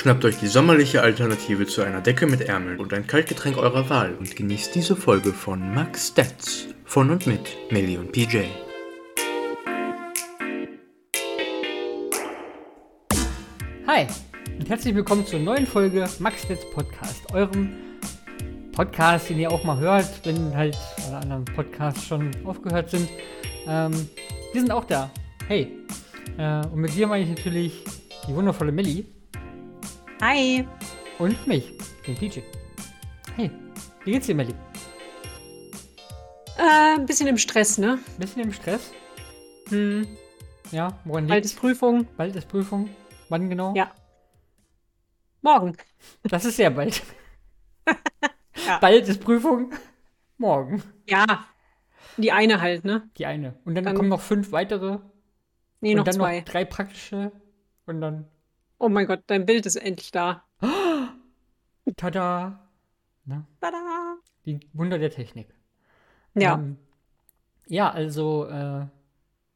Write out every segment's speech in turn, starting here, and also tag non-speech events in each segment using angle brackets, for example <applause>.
Schnappt euch die sommerliche Alternative zu einer Decke mit Ärmeln und ein Kaltgetränk eurer Wahl und genießt diese Folge von Max Stats von und mit Millie und PJ. Hi und herzlich willkommen zur neuen Folge Max Stats Podcast, eurem Podcast, den ihr auch mal hört, wenn halt alle anderen Podcasts schon aufgehört sind. Ähm, wir sind auch da. Hey. Äh, und mit dir meine ich natürlich die wundervolle Millie. Hi. Und mich, den PJ. Hey, wie geht's dir, Melli? Äh, ein bisschen im Stress, ne? Ein bisschen im Stress? Hm. Ja, woran liegt's? Bald ist Prüfung. Bald ist Prüfung. Wann genau? Ja. Morgen. Das ist sehr bald. <laughs> ja. Bald ist Prüfung. Morgen. Ja. Die eine halt, ne? Die eine. Und dann, dann kommen noch fünf weitere. Nee, und noch dann zwei. Noch drei praktische. Und dann Oh mein Gott, dein Bild ist endlich da. <gasps> Tada! Na? Tada! Die Wunder der Technik. Ja. Ähm, ja, also. Äh,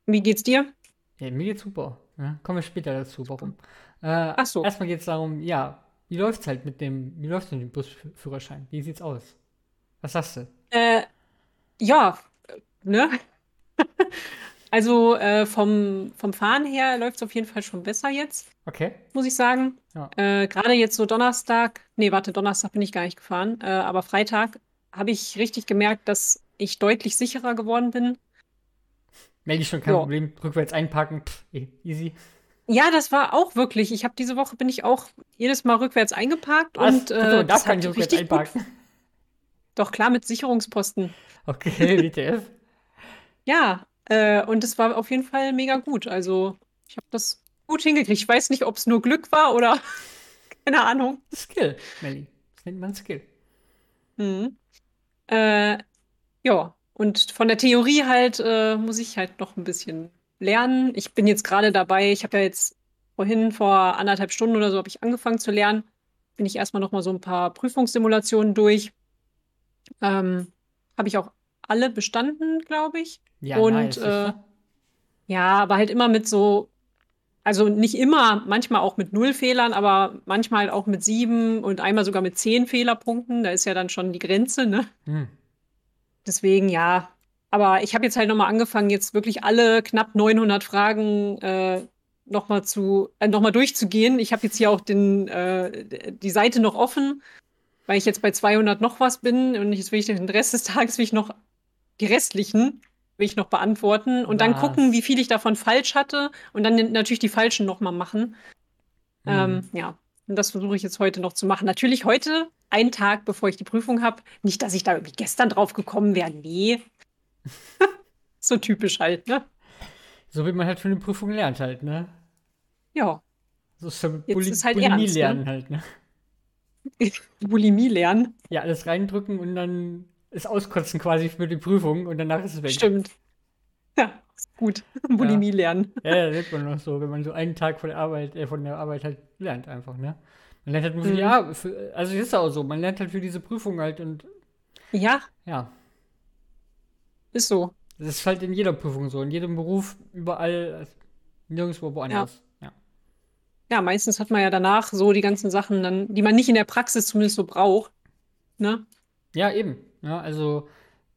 Wie geht's dir? Ja, mir geht's super. Ja, kommen wir später dazu, warum. Äh, Ach so. Erstmal geht es darum, ja, wie läuft's halt mit dem, wie läuft's mit dem Busführerschein? Wie sieht's aus? Was sagst du? Äh, ja, ne? <laughs> Also äh, vom, vom Fahren her läuft es auf jeden Fall schon besser jetzt. Okay. Muss ich sagen. Ja. Äh, Gerade jetzt so Donnerstag, nee, warte, Donnerstag bin ich gar nicht gefahren, äh, aber Freitag habe ich richtig gemerkt, dass ich deutlich sicherer geworden bin. Melde ich schon kein jo. Problem. Rückwärts einparken, Pff, e-, easy. Ja, das war auch wirklich. Ich habe diese Woche bin ich auch jedes Mal rückwärts eingeparkt Was? und äh, also, das kann ich rückwärts einparken. Gut. <laughs> Doch klar mit Sicherungsposten. Okay, WTF. <laughs> ja, äh, und es war auf jeden Fall mega gut. Also, ich habe das gut hingekriegt. Ich weiß nicht, ob es nur Glück war oder <laughs> keine Ahnung. Skill, Melly. Das nennt man Skill. Mhm. Äh, ja, und von der Theorie halt äh, muss ich halt noch ein bisschen lernen. Ich bin jetzt gerade dabei, ich habe ja jetzt vorhin vor anderthalb Stunden oder so habe ich angefangen zu lernen. Bin ich erstmal noch mal so ein paar Prüfungssimulationen durch. Ähm, habe ich auch alle bestanden, glaube ich. Ja, und nice, äh, ja, aber halt immer mit so, also nicht immer, manchmal auch mit null Fehlern, aber manchmal halt auch mit sieben und einmal sogar mit zehn Fehlerpunkten. Da ist ja dann schon die Grenze, ne? Hm. Deswegen ja. Aber ich habe jetzt halt nochmal angefangen, jetzt wirklich alle knapp 900 Fragen äh, nochmal zu, äh, noch durchzugehen. Ich habe jetzt hier auch den, äh, die Seite noch offen, weil ich jetzt bei 200 noch was bin und jetzt will ich den Rest des Tages will ich noch die restlichen will ich noch beantworten und dann gucken, wie viel ich davon falsch hatte und dann natürlich die falschen nochmal machen. Mhm. Ähm, ja, und das versuche ich jetzt heute noch zu machen. Natürlich heute, einen Tag bevor ich die Prüfung habe. Nicht, dass ich da irgendwie gestern drauf gekommen wäre. Nee. <laughs> so typisch halt, ne? So wie man halt für eine Prüfung lernt halt, ne? Ja. So ist Bul ist halt Bulimie ernst, ne? lernen ne? halt, ne? <laughs> Bulimie lernen? Ja, alles reindrücken und dann ist auskotzen quasi für die Prüfung und danach ist es weg. Stimmt. Ja, ist gut. <laughs> Bulimie ja. lernen. Ja, ja, das man noch so, wenn man so einen Tag von der Arbeit, äh, von der Arbeit halt lernt einfach, ne? Man lernt halt nur für mhm. die Arbeit, für, also ist auch so, man lernt halt für diese Prüfung halt und Ja. Ja. Ist so. Das ist halt in jeder Prüfung so, in jedem Beruf, überall, nirgendwo woanders. Ja. ja. Ja, meistens hat man ja danach so die ganzen Sachen dann, die man nicht in der Praxis zumindest so braucht. Ne? Ja, eben. Ja, also,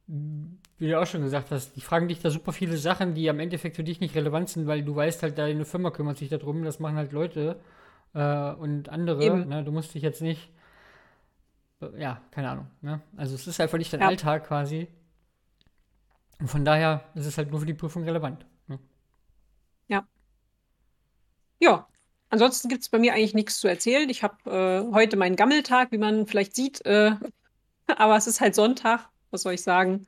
wie du auch schon gesagt hast, die fragen dich da super viele Sachen, die am Endeffekt für dich nicht relevant sind, weil du weißt halt, deine Firma kümmert sich darum, das machen halt Leute äh, und andere. Ne? Du musst dich jetzt nicht, äh, ja, keine Ahnung. Ne? Also es ist einfach nicht dein ja. Alltag quasi. Und von daher ist es halt nur für die Prüfung relevant. Ne? Ja. Ja, ansonsten gibt es bei mir eigentlich nichts zu erzählen. Ich habe äh, heute meinen Gammeltag, wie man vielleicht sieht. Äh, <laughs> aber es ist halt Sonntag. Was soll ich sagen?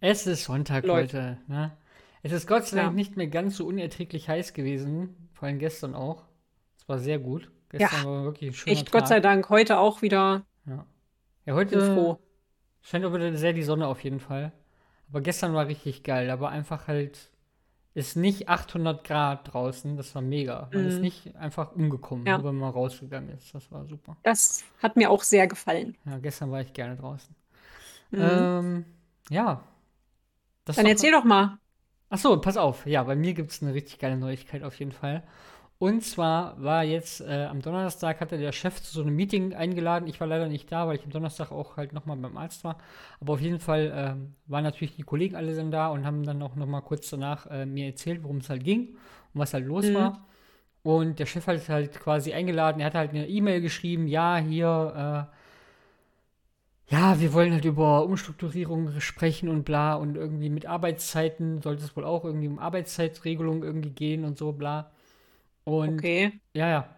Es ist Sonntag Leute. heute. Ne? Es ist Gott sei Dank ja. nicht mehr ganz so unerträglich heiß gewesen. Vor allem gestern auch. Es war sehr gut. Gestern ja, war wirklich ein schöner echt, Tag. Gott sei Dank. Heute auch wieder. Ja, ja heute froh. scheint auch wieder sehr die Sonne auf jeden Fall. Aber gestern war richtig geil. Aber einfach halt ist nicht 800 Grad draußen. Das war mega. Man mm. ist mhm. nicht einfach umgekommen, ja. nur wenn man rausgegangen ist. Das war super. Das hat mir auch sehr gefallen. Ja, gestern war ich gerne draußen. Mm. Ähm, ja. Das Dann erzähl doch mal. Ach so, pass auf. Ja, bei mir gibt es eine richtig geile Neuigkeit auf jeden Fall. Und zwar war jetzt äh, am Donnerstag hatte der Chef zu so einem Meeting eingeladen. Ich war leider nicht da, weil ich am Donnerstag auch halt nochmal beim Arzt war. Aber auf jeden Fall ähm, waren natürlich die Kollegen alle dann da und haben dann auch nochmal kurz danach äh, mir erzählt, worum es halt ging und was halt los mhm. war. Und der Chef hat halt quasi eingeladen. Er hat halt eine E-Mail geschrieben: Ja, hier, äh, ja, wir wollen halt über Umstrukturierung sprechen und bla. Und irgendwie mit Arbeitszeiten sollte es wohl auch irgendwie um Arbeitszeitregelung irgendwie gehen und so, bla. Und okay. ja, ja.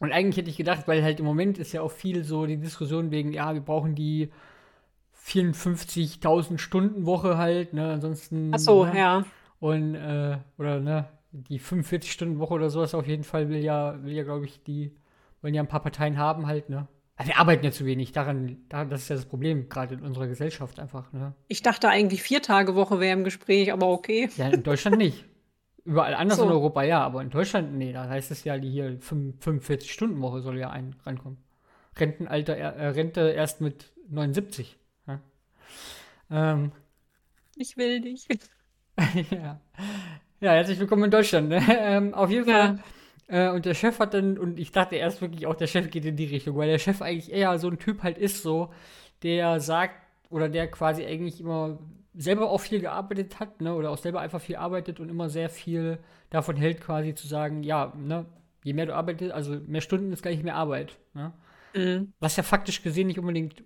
Und eigentlich hätte ich gedacht, weil halt im Moment ist ja auch viel so die Diskussion wegen, ja, wir brauchen die 54.000 Stunden Woche halt, ne, ansonsten. Ach so, ne? ja. Und, äh, oder, ne, die 45 Stunden Woche oder sowas auf jeden Fall will ja, will ja, glaube ich, die, wollen ja ein paar Parteien haben halt, ne. Also wir arbeiten ja zu wenig, daran, daran, das ist ja das Problem, gerade in unserer Gesellschaft einfach, ne. Ich dachte eigentlich vier Tage Woche wäre im Gespräch, aber okay. Ja, in Deutschland nicht. <laughs> Überall anders so. in Europa ja, aber in Deutschland, nee, da heißt es ja, die hier 45-Stunden-Woche soll ja ein rankommen. Rentenalter, äh, Rente erst mit 79. Ja. Ähm, ich will dich. <laughs> <laughs> ja. ja, herzlich willkommen in Deutschland. Ne? <laughs> Ähm, auf jeden Fall. Ja. Äh, und der Chef hat dann, und ich dachte erst wirklich auch, der Chef geht in die Richtung, weil der Chef eigentlich eher so ein Typ halt ist, so, der sagt, oder der quasi eigentlich immer selber auch viel gearbeitet hat, ne, oder auch selber einfach viel arbeitet und immer sehr viel davon hält, quasi zu sagen, ja, ne, je mehr du arbeitest, also mehr Stunden ist gleich mehr Arbeit. Ne? Mhm. Was ja faktisch gesehen nicht unbedingt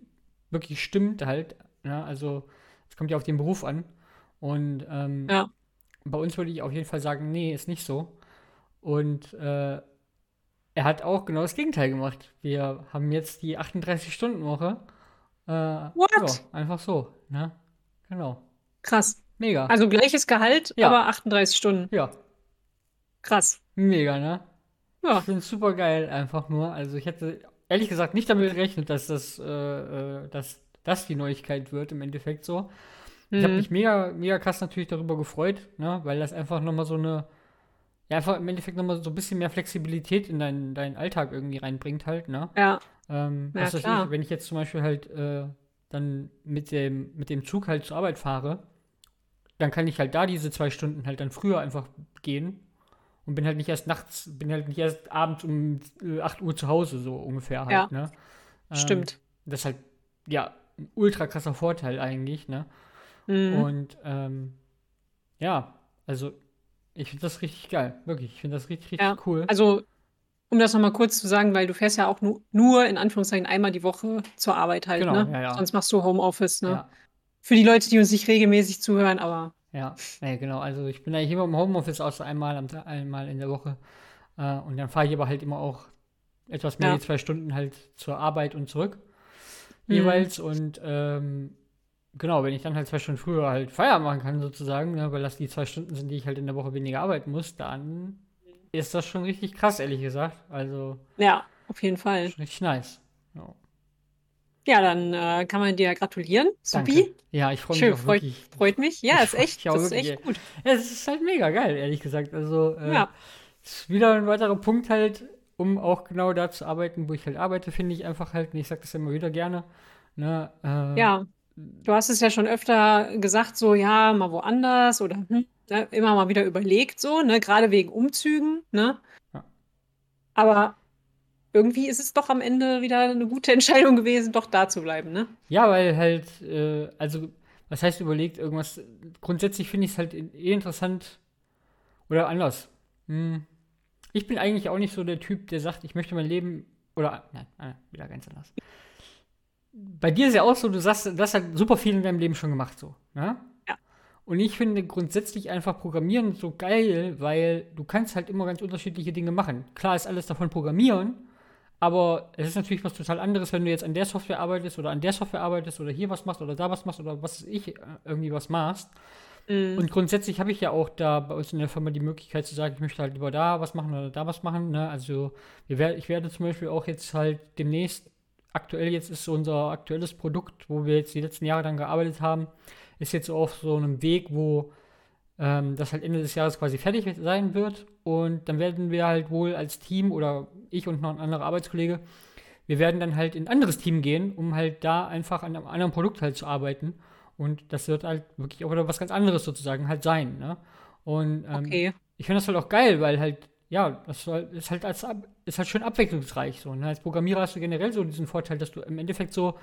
wirklich stimmt halt. Ne? Also es kommt ja auf den Beruf an. Und ähm, ja. bei uns würde ich auf jeden Fall sagen, nee, ist nicht so. Und äh, er hat auch genau das Gegenteil gemacht. Wir haben jetzt die 38-Stunden-Woche. Äh, What? Ja, einfach so. Ne? Genau. Krass. Mega. Also gleiches Gehalt, ja. aber 38 Stunden. Ja. Krass. Mega, ne? Ja. Ich finde es super geil, einfach nur. Also ich hätte ehrlich gesagt nicht damit gerechnet, dass das, äh, äh dass das die Neuigkeit wird, im Endeffekt so. Mhm. Ich habe mich mega, mega krass natürlich darüber gefreut, ne? weil das einfach nochmal so eine, ja, einfach im Endeffekt nochmal so ein bisschen mehr Flexibilität in deinen, deinen Alltag irgendwie reinbringt halt, ne? Ja. Ähm, ja, was ich, wenn ich jetzt zum Beispiel halt äh, dann mit dem, mit dem Zug halt zur Arbeit fahre, dann kann ich halt da diese zwei Stunden halt dann früher einfach gehen und bin halt nicht erst nachts, bin halt nicht erst abends um 8 äh, Uhr zu Hause, so ungefähr halt, ja, ne? Ähm, stimmt. Das ist halt, ja, ein ultra krasser Vorteil eigentlich, ne? Mhm. Und, ähm, ja, also, ich finde das richtig geil, wirklich. Ich finde das richtig, richtig ja, cool. Also, um das nochmal kurz zu sagen, weil du fährst ja auch nu nur in Anführungszeichen einmal die Woche zur Arbeit halt, genau, ne? Ja, ja. Sonst machst du Homeoffice, ne? Ja. Für die Leute, die uns nicht regelmäßig zuhören, aber. Ja, nee, genau. Also ich bin eigentlich immer im Homeoffice außer einmal, am, einmal in der Woche. Äh, und dann fahre ich aber halt immer auch etwas mehr ja. als zwei Stunden halt zur Arbeit und zurück. Mhm. Jeweils. Und ähm, genau, wenn ich dann halt zwei Stunden früher halt Feierabend machen kann, sozusagen, ne, weil das die zwei Stunden sind, die ich halt in der Woche weniger arbeiten muss, dann ist das schon richtig krass, ehrlich gesagt. Also. Ja, auf jeden Fall. Richtig nice. Ja, ja dann äh, kann man dir gratulieren. Supi. Ja, ich freue mich. Schön, freut, freut, mich. Ja, ist echt, das ist echt gut. Ja, es ist halt mega geil, ehrlich gesagt. Also, äh, ja. ist wieder ein weiterer Punkt halt, um auch genau da zu arbeiten, wo ich halt arbeite, finde ich einfach halt. Und ich sage das immer wieder gerne. Ne, äh, ja. Du hast es ja schon öfter gesagt, so ja, mal woanders oder hm, ne, immer mal wieder überlegt, so, ne, gerade wegen Umzügen, ne? Ja. Aber irgendwie ist es doch am Ende wieder eine gute <laughs> Entscheidung gewesen, doch da zu bleiben, ne? Ja, weil halt, äh, also, was heißt überlegt, irgendwas, grundsätzlich finde ich es halt eh interessant oder anders. Hm. Ich bin eigentlich auch nicht so der Typ, der sagt, ich möchte mein Leben, oder, nein, nein wieder ganz anders. Bei dir ist ja auch so, du sagst, du hast halt super viel in deinem Leben schon gemacht, so, ne? Und ich finde grundsätzlich einfach Programmieren so geil, weil du kannst halt immer ganz unterschiedliche Dinge machen. Klar ist alles davon Programmieren, aber es ist natürlich was total anderes, wenn du jetzt an der Software arbeitest oder an der Software arbeitest oder hier was machst oder da was machst oder was ich äh, irgendwie was machst. Mhm. Und grundsätzlich habe ich ja auch da bei uns in der Firma die Möglichkeit zu sagen, ich möchte halt lieber da was machen oder da was machen. Ne? Also wir, ich werde zum Beispiel auch jetzt halt demnächst, aktuell jetzt ist unser aktuelles Produkt, wo wir jetzt die letzten Jahre dann gearbeitet haben, ist jetzt auf so einem Weg, wo ähm, das halt Ende des Jahres quasi fertig sein wird. Und dann werden wir halt wohl als Team oder ich und noch ein anderer Arbeitskollege, wir werden dann halt in ein anderes Team gehen, um halt da einfach an einem anderen Produkt halt zu arbeiten. Und das wird halt wirklich auch wieder was ganz anderes sozusagen halt sein. Ne? Und ähm, okay. ich finde das halt auch geil, weil halt ja, das ist halt, als, ist halt schön abwechslungsreich. So, ne? Als Programmierer hast du generell so diesen Vorteil, dass du im Endeffekt so,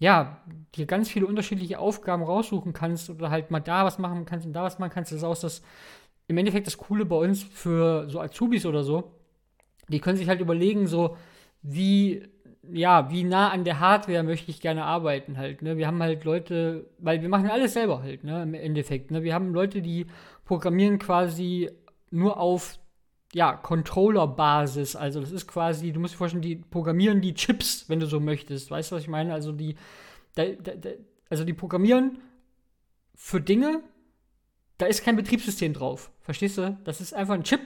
ja, dir ganz viele unterschiedliche Aufgaben raussuchen kannst oder halt mal da was machen kannst und da was machen kannst. Das ist auch das, im Endeffekt das Coole bei uns für so Azubis oder so. Die können sich halt überlegen, so, wie, ja, wie nah an der Hardware möchte ich gerne arbeiten halt, ne? Wir haben halt Leute, weil wir machen alles selber halt, ne, im Endeffekt, ne? Wir haben Leute, die programmieren quasi nur auf ja, Controller-Basis. Also das ist quasi, du musst dir vorstellen, die programmieren die Chips, wenn du so möchtest. Weißt du, was ich meine? Also die, da, da, da, also die programmieren für Dinge, da ist kein Betriebssystem drauf. Verstehst du? Das ist einfach ein Chip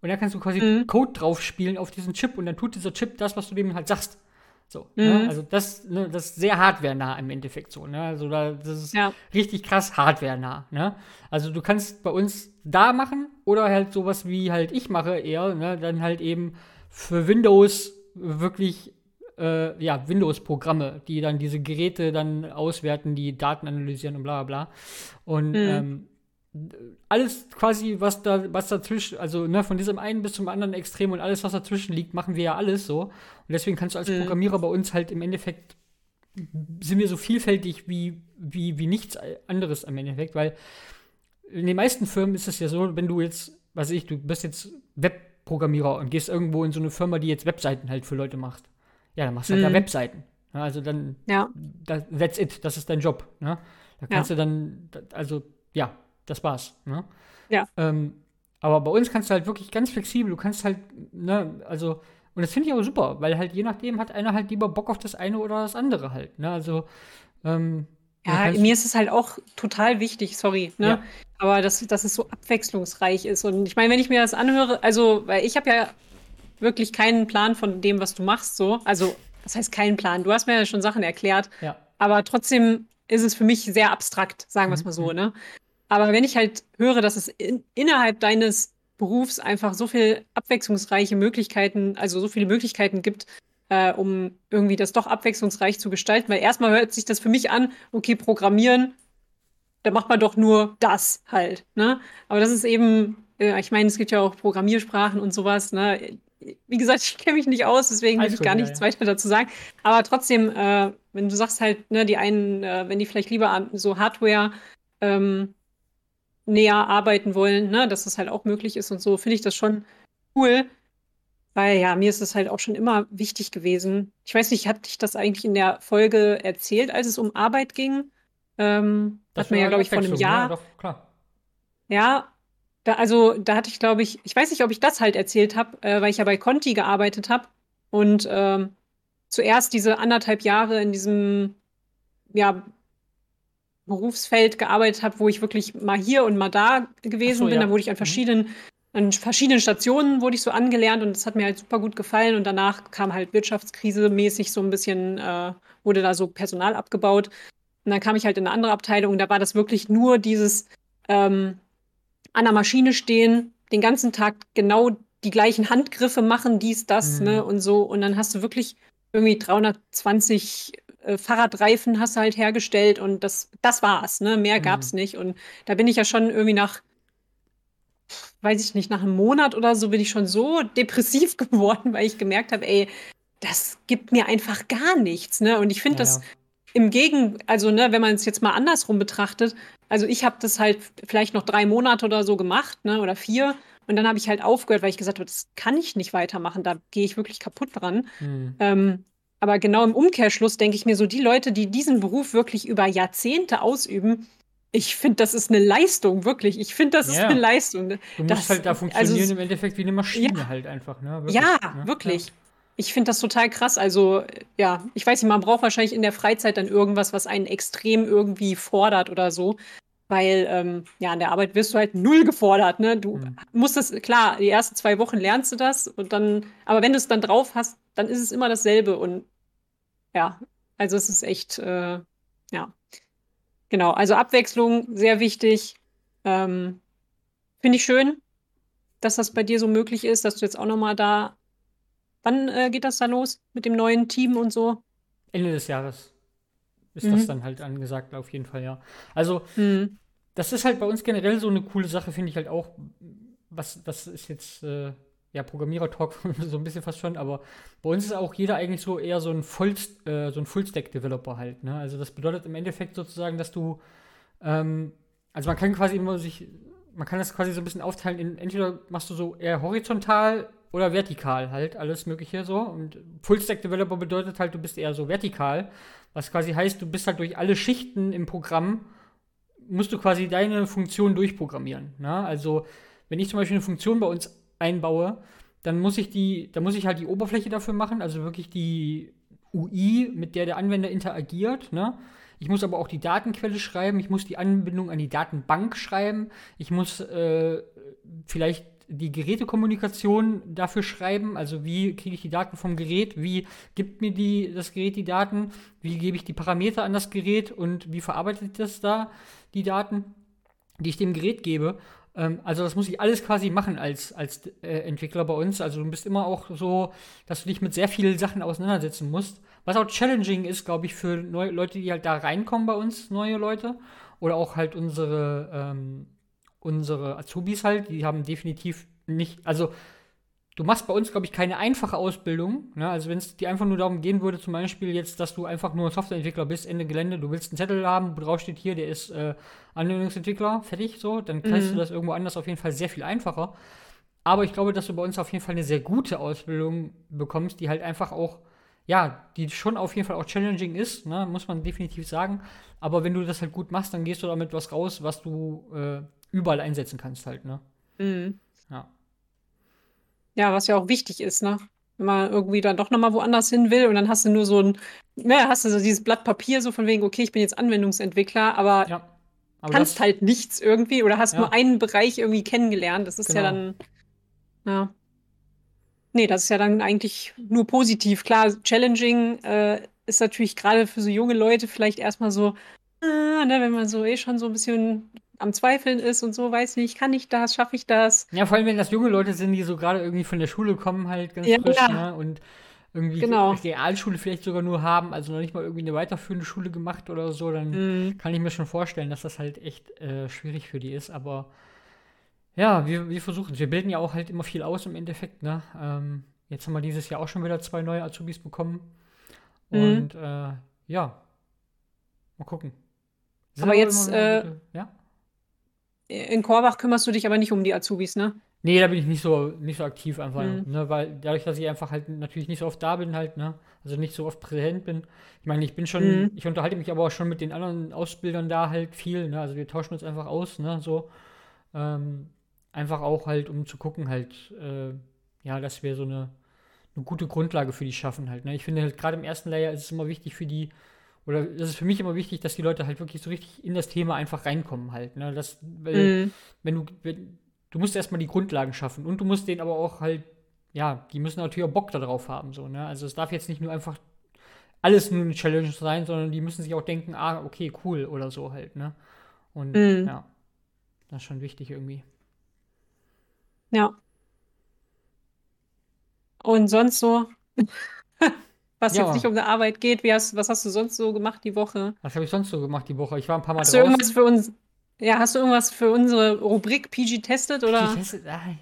und da kannst du quasi mhm. Code drauf spielen auf diesen Chip und dann tut dieser Chip das, was du dem halt sagst. So, ne? mhm. ne? Also das, ne, das ist sehr hardware-nah im Endeffekt so, ne? Also da, das ist ja. richtig krass hardware-nah, ne? Also du kannst bei uns da machen oder halt sowas wie halt ich mache eher, ne? Dann halt eben für Windows wirklich äh, ja, Windows-Programme, die dann diese Geräte dann auswerten, die Daten analysieren und bla bla bla. Und mhm. ähm, alles quasi, was da, was dazwischen, also ne, von diesem einen bis zum anderen Extrem und alles, was dazwischen liegt, machen wir ja alles so. Und deswegen kannst du als mhm. Programmierer bei uns halt im Endeffekt sind wir so vielfältig wie, wie, wie nichts anderes im Endeffekt, weil in den meisten Firmen ist es ja so, wenn du jetzt, weiß ich, du bist jetzt Webprogrammierer und gehst irgendwo in so eine Firma, die jetzt Webseiten halt für Leute macht. Ja, dann machst du halt mhm. da Webseiten. also dann, ja. that's it, das ist dein Job. Ne? Da kannst ja. du dann, also ja, das war's. Ne? Ja. Ähm, aber bei uns kannst du halt wirklich ganz flexibel, du kannst halt, ne, also, und das finde ich auch super, weil halt je nachdem hat einer halt lieber Bock auf das eine oder das andere halt, ne, also, ähm, ja, mir ist es halt auch total wichtig, sorry, ne? Ja. Aber dass, dass es so abwechslungsreich ist. Und ich meine, wenn ich mir das anhöre, also, weil ich habe ja wirklich keinen Plan von dem, was du machst, so. Also, das heißt keinen Plan. Du hast mir ja schon Sachen erklärt. Ja. Aber trotzdem ist es für mich sehr abstrakt, sagen wir es mhm. mal so, ne? Aber wenn ich halt höre, dass es in, innerhalb deines Berufs einfach so viel abwechslungsreiche Möglichkeiten, also so viele Möglichkeiten gibt, äh, um irgendwie das doch abwechslungsreich zu gestalten, weil erstmal hört sich das für mich an, okay, programmieren, da macht man doch nur das halt, ne? Aber das ist eben, äh, ich meine, es gibt ja auch Programmiersprachen und sowas, ne? Wie gesagt, <laughs> ich kenne mich nicht aus, deswegen will ich gar nichts ja. weiter dazu sagen. Aber trotzdem, äh, wenn du sagst halt, ne, die einen, äh, wenn die vielleicht lieber so Hardware ähm, näher arbeiten wollen, ne, dass das halt auch möglich ist und so, finde ich das schon cool. Weil ja, mir ist es halt auch schon immer wichtig gewesen. Ich weiß nicht, hatte ich das eigentlich in der Folge erzählt, als es um Arbeit ging? Ähm, das hat mir ja, glaube ich, vor einem Jahr. Ja, doch, klar. Ja, da, also da hatte ich, glaube ich, ich weiß nicht, ob ich das halt erzählt habe, äh, weil ich ja bei Conti gearbeitet habe und ähm, zuerst diese anderthalb Jahre in diesem ja, Berufsfeld gearbeitet habe, wo ich wirklich mal hier und mal da gewesen so, bin. Ja. Da wurde ich an mhm. verschiedenen, an verschiedenen Stationen wurde ich so angelernt und das hat mir halt super gut gefallen. Und danach kam halt Wirtschaftskrise mäßig so ein bisschen, äh, wurde da so Personal abgebaut. Und dann kam ich halt in eine andere Abteilung und da war das wirklich nur dieses ähm, an der Maschine stehen, den ganzen Tag genau die gleichen Handgriffe machen, dies, das, ne, mhm. ne, und so. Und dann hast du wirklich irgendwie 320 äh, Fahrradreifen hast du halt hergestellt und das, das war's, ne? Mehr gab's mhm. nicht. Und da bin ich ja schon irgendwie nach, weiß ich nicht, nach einem Monat oder so bin ich schon so depressiv <laughs> geworden, weil ich gemerkt habe, ey, das gibt mir einfach gar nichts, ne? Und ich finde ja, das ja. im Gegen, also ne, wenn man es jetzt mal andersrum betrachtet, also ich habe das halt vielleicht noch drei Monate oder so gemacht, ne, oder vier. Und dann habe ich halt aufgehört, weil ich gesagt habe, das kann ich nicht weitermachen, da gehe ich wirklich kaputt dran. Mhm. Ähm, aber genau im Umkehrschluss denke ich mir so, die Leute, die diesen Beruf wirklich über Jahrzehnte ausüben, ich finde, das ist eine Leistung, wirklich. Ich finde, das ja. ist eine Leistung. Du musst das, halt da funktionieren also, im Endeffekt wie eine Maschine ja, halt einfach, ne? Wirklich, ja, ne? wirklich. Ja. Ich finde das total krass. Also, ja, ich weiß nicht, man braucht wahrscheinlich in der Freizeit dann irgendwas, was einen extrem irgendwie fordert oder so. Weil, ähm, ja, an der Arbeit wirst du halt null gefordert, ne? Du hm. musst das, klar, die ersten zwei Wochen lernst du das und dann, aber wenn du es dann drauf hast, dann ist es immer dasselbe und ja, also es ist echt, äh, ja. Genau, also Abwechslung, sehr wichtig. Ähm, Finde ich schön, dass das bei dir so möglich ist, dass du jetzt auch nochmal da. Wann äh, geht das da los mit dem neuen Team und so? Ende des Jahres ist mhm. das dann halt angesagt, auf jeden Fall, ja. Also, mhm. das ist halt bei uns generell so eine coole Sache, finde ich halt auch. was, das ist jetzt, äh, ja, Programmierer-Talk <laughs> so ein bisschen fast schon, aber bei uns ist auch jeder eigentlich so eher so ein, Voll, äh, so ein Full-Stack-Developer halt, ne? Also das bedeutet im Endeffekt sozusagen, dass du, ähm, also man kann quasi immer sich, man kann das quasi so ein bisschen aufteilen in, entweder machst du so eher horizontal oder vertikal halt, alles mögliche so. Und Full-Stack-Developer bedeutet halt, du bist eher so vertikal, was quasi heißt, du bist halt durch alle Schichten im Programm, musst du quasi deine Funktion durchprogrammieren. Ne? Also, wenn ich zum Beispiel eine Funktion bei uns einbaue, dann muss ich die, dann muss ich halt die Oberfläche dafür machen, also wirklich die UI, mit der der Anwender interagiert. Ne? Ich muss aber auch die Datenquelle schreiben, ich muss die Anbindung an die Datenbank schreiben, ich muss äh, vielleicht die Gerätekommunikation dafür schreiben, also wie kriege ich die Daten vom Gerät, wie gibt mir die, das Gerät die Daten, wie gebe ich die Parameter an das Gerät und wie verarbeitet das da die Daten, die ich dem Gerät gebe. Ähm, also das muss ich alles quasi machen als, als äh, Entwickler bei uns. Also du bist immer auch so, dass du dich mit sehr vielen Sachen auseinandersetzen musst. Was auch challenging ist, glaube ich, für neue Leute, die halt da reinkommen bei uns, neue Leute. Oder auch halt unsere, ähm, unsere Azubis halt, die haben definitiv nicht, also du machst bei uns, glaube ich, keine einfache Ausbildung. Ne? Also wenn es dir einfach nur darum gehen würde, zum Beispiel jetzt, dass du einfach nur Softwareentwickler bist, Ende Gelände, du willst einen Zettel haben, wo drauf steht hier, der ist äh, Anwendungsentwickler, fertig so, dann kriegst mhm. du das irgendwo anders auf jeden Fall sehr viel einfacher. Aber ich glaube, dass du bei uns auf jeden Fall eine sehr gute Ausbildung bekommst, die halt einfach auch, ja, die schon auf jeden Fall auch challenging ist, ne? muss man definitiv sagen. Aber wenn du das halt gut machst, dann gehst du damit was raus, was du äh, überall einsetzen kannst halt, ne? Mhm. Ja. Ja, was ja auch wichtig ist, ne? Wenn man irgendwie dann doch nochmal woanders hin will und dann hast du nur so ein, naja, hast du so dieses Blatt Papier so von wegen, okay, ich bin jetzt Anwendungsentwickler, aber, ja, aber kannst halt nichts irgendwie oder hast ja. nur einen Bereich irgendwie kennengelernt. Das ist genau. ja dann, ja. Nee, das ist ja dann eigentlich nur positiv. Klar, challenging äh, ist natürlich gerade für so junge Leute vielleicht erstmal so, ah, ne, wenn man so eh schon so ein bisschen am Zweifeln ist und so, weiß nicht, kann ich das, schaffe ich das? Ja, vor allem, wenn das junge Leute sind, die so gerade irgendwie von der Schule kommen, halt ganz ja, frisch, ja. ne? Und irgendwie genau. Realschule vielleicht sogar nur haben, also noch nicht mal irgendwie eine weiterführende Schule gemacht oder so, dann mhm. kann ich mir schon vorstellen, dass das halt echt äh, schwierig für die ist. Aber ja, wir, wir versuchen es. Wir bilden ja auch halt immer viel aus im Endeffekt, ne? Ähm, jetzt haben wir dieses Jahr auch schon wieder zwei neue Azubis bekommen. Mhm. Und äh, ja, mal gucken. Sind aber jetzt, äh, ja? in Korbach kümmerst du dich aber nicht um die Azubis, ne? Nee, da bin ich nicht so, nicht so aktiv einfach, mhm. ne? Weil dadurch, dass ich einfach halt natürlich nicht so oft da bin, halt, ne? Also nicht so oft präsent bin. Ich meine, ich bin schon, mhm. ich unterhalte mich aber auch schon mit den anderen Ausbildern da halt viel, ne? Also wir tauschen uns einfach aus, ne? So. Ähm, einfach auch halt, um zu gucken, halt, äh, ja, dass wir so eine, eine gute Grundlage für die schaffen halt. Ne? Ich finde halt gerade im ersten Layer ist es immer wichtig für die, oder das ist für mich immer wichtig, dass die Leute halt wirklich so richtig in das Thema einfach reinkommen halt. Ne? Das, weil, mm. wenn du, wenn, du musst erstmal die Grundlagen schaffen und du musst denen aber auch halt, ja, die müssen natürlich auch Bock darauf haben, so, ne? Also es darf jetzt nicht nur einfach alles nur eine Challenge sein, sondern die müssen sich auch denken, ah, okay, cool oder so halt, ne? Und mm. ja, das ist schon wichtig irgendwie. Ja. Und sonst so? <laughs> Was ja. jetzt nicht um die Arbeit geht, wie hast, was hast du sonst so gemacht die Woche? Was habe ich sonst so gemacht die Woche? Ich war ein paar Mal hast draußen. Du irgendwas für uns, ja, hast du irgendwas für unsere Rubrik PG testet oder? PG testet, ah,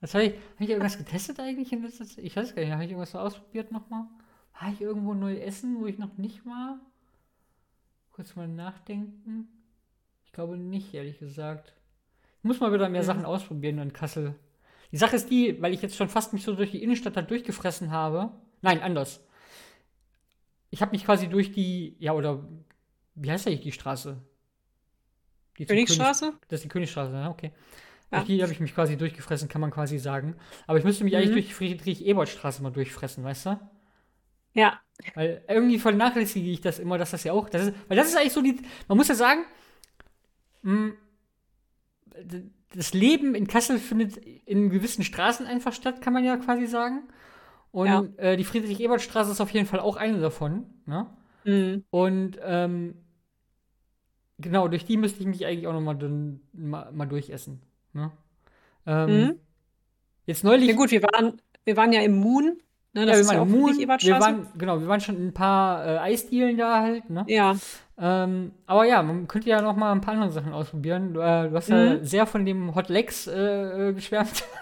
was habe ich, hab ich irgendwas getestet eigentlich in letzter Zeit? Ich weiß gar nicht, habe ich irgendwas so ausprobiert nochmal? War ich irgendwo neu essen, wo ich noch nicht war? Kurz mal nachdenken. Ich glaube nicht, ehrlich gesagt. Ich muss mal wieder mehr mhm. Sachen ausprobieren in Kassel. Die Sache ist die, weil ich jetzt schon fast mich so durch die Innenstadt halt durchgefressen habe. Nein, anders ich habe mich quasi durch die, ja, oder wie heißt eigentlich die Straße? Die Königstraße? König, das ist die Königstraße, ja, okay. Ja. Durch die habe ich mich quasi durchgefressen, kann man quasi sagen. Aber ich müsste mich mhm. eigentlich durch die Friedrich-Ebert-Straße mal durchfressen, weißt du? Ja. Weil irgendwie vernachlässige ich das immer, dass das ja auch, das ist, weil das ist eigentlich so die, man muss ja sagen, mh, hm, das Leben in Kassel findet in gewissen Straßen einfach statt, kann man ja quasi sagen. Und ja. äh, die Friedrich-Ebert-Straße ist auf jeden Fall auch eine davon. Ne? Mhm. Und ähm, genau, durch die müsste ich mich eigentlich auch noch mal, mal, mal durchessen. Ne? Ähm, mhm. Jetzt neulich. Ja gut, wir waren, wir waren ja im Moon. Ne? Ja, Das wir ist ja waren auch im Moon, wir waren, genau, wir waren schon in ein paar äh, Eisdielen da halt, ne? ja, Ähm, aber ja, man könnte ja noch mal ein paar andere Sachen ausprobieren. Du, äh, du hast ja Mhm. sehr von dem Hot Legs äh, äh, geschwärmt. <laughs>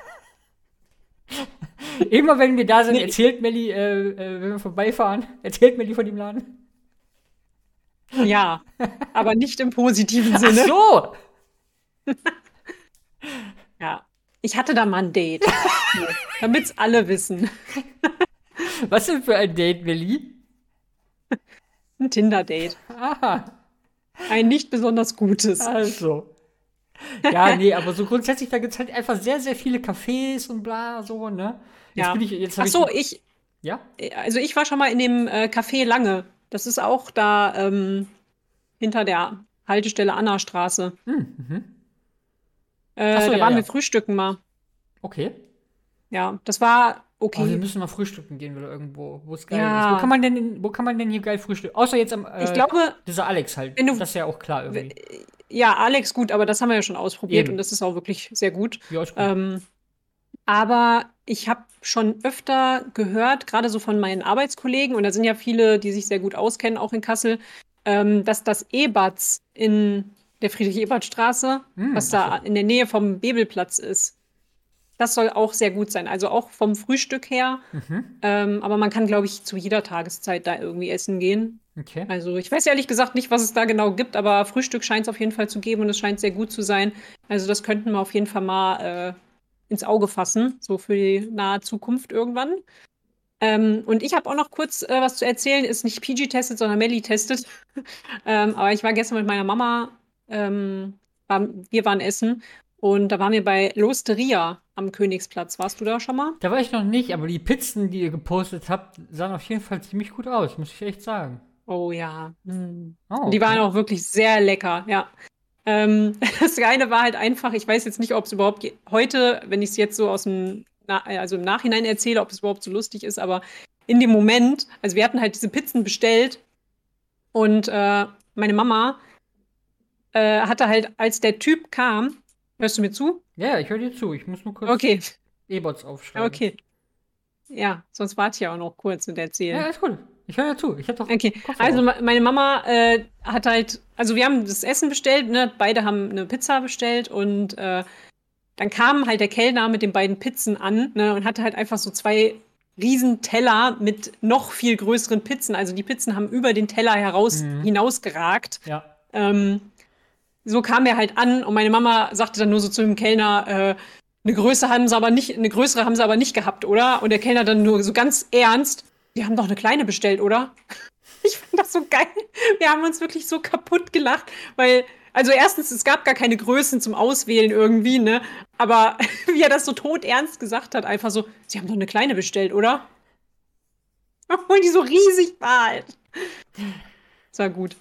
Immer wenn wir da sind, Nee. erzählt Melli, äh, äh, wenn wir vorbeifahren, erzählt Melli von dem Laden. ja, aber nicht im positiven Ach Sinne. so! <laughs> Ja. Ich hatte da mal ein Date. <laughs> Damit es alle wissen. Was denn für ein Date, Melli? Ein Tinder-Date. Aha, Ein nicht besonders gutes. also. Ja, <laughs> nee, aber so grundsätzlich, da gibt es halt einfach sehr, sehr viele Cafés und bla, so, ne? Jetzt Ja. bin ich, jetzt Ach so, ich, ich, ja? also ich war schon mal in dem äh, Café Lange. Das ist auch da ähm, hinter der Haltestelle Anna-Straße. Hm, mhm. Äh, so, da ja, waren ja. wir frühstücken mal. Okay. Ja, das war Oh, wir okay. müssen mal frühstücken gehen oder irgendwo, wo es geil Ja. ist. Wo kann man denn, wo kann man denn hier geil frühstücken? Außer jetzt am, äh, ich glaube, dieser Alex halt. du- das ist ja auch klar irgendwie. ja, Alex gut, aber das haben wir ja schon ausprobiert Eben. und das ist auch wirklich sehr gut. Ja, ist gut. Ähm, aber ich habe schon öfter gehört, gerade so von meinen Arbeitskollegen, und da sind ja viele, die sich sehr gut auskennen, auch in Kassel, ähm, dass das Eberts in der Friedrich-Ebert-Straße, Hm, was da in der Nähe vom Bebelplatz ist, das soll auch sehr gut sein. Also auch vom Frühstück her. Mhm. Ähm, aber man kann, glaube ich, zu jeder Tageszeit da irgendwie essen gehen. Okay. Also ich weiß ehrlich gesagt nicht, was es da genau gibt, aber Frühstück scheint es auf jeden Fall zu geben und es scheint sehr gut zu sein. Also das könnten wir auf jeden Fall mal äh, ins Auge fassen, so für die nahe Zukunft irgendwann. Ähm, und ich habe auch noch kurz äh, was zu erzählen. Ist nicht PG testet, sondern Melly testet. <laughs> ähm, aber ich war gestern mit meiner Mama, ähm, war, wir waren essen und da waren wir bei Losteria am Königsplatz. Warst du da schon mal? Da war ich noch nicht, aber die Pizzen, die ihr gepostet habt, sahen auf jeden Fall ziemlich gut aus, muss ich echt sagen. Oh ja. Hm. Oh, Die waren okay. auch wirklich sehr lecker, ja. Ähm, <laughs> das eine war halt einfach, ich weiß jetzt nicht, ob es überhaupt heute, wenn ich es jetzt so aus dem, Na also im Nachhinein erzähle, ob es überhaupt so lustig ist, aber in dem Moment, also wir hatten halt diese Pizzen bestellt und äh, meine Mama äh, hatte halt, als der Typ kam, hörst du mir zu? Ja, ja, ich höre dir zu. Ich muss nur kurz Okay, E-Bots aufschreiben. okay. Ja, sonst warte ich ja auch noch kurz mit erzählen. Ja, ist gut. Ich höre dir zu. Ich habe doch. Okay, also meine Mama äh, hat halt, also wir haben das Essen bestellt, ne? Beide haben eine Pizza bestellt und äh, dann kam halt der Kellner mit den beiden Pizzen an, ne? Und hatte halt einfach so zwei riesen Teller mit noch viel größeren Pizzen. Also die Pizzen haben über den Teller heraus Mhm. hinausgeragt. Ja. Ähm, so kam er halt an und meine Mama sagte dann nur so zu dem Kellner, äh, eine Größe haben sie aber nicht, eine größere haben sie aber nicht gehabt, oder? Und der Kellner dann nur so ganz ernst, wir haben doch eine kleine bestellt, oder? <laughs> Ich fand das so geil. Wir haben uns wirklich so kaputt gelacht, weil, also erstens, es gab gar keine Größen zum Auswählen irgendwie, ne? Aber <laughs> wie er das so todernst gesagt hat, einfach so, sie haben doch eine kleine bestellt, oder? <laughs> Obwohl die so riesig war halt. Das war gut.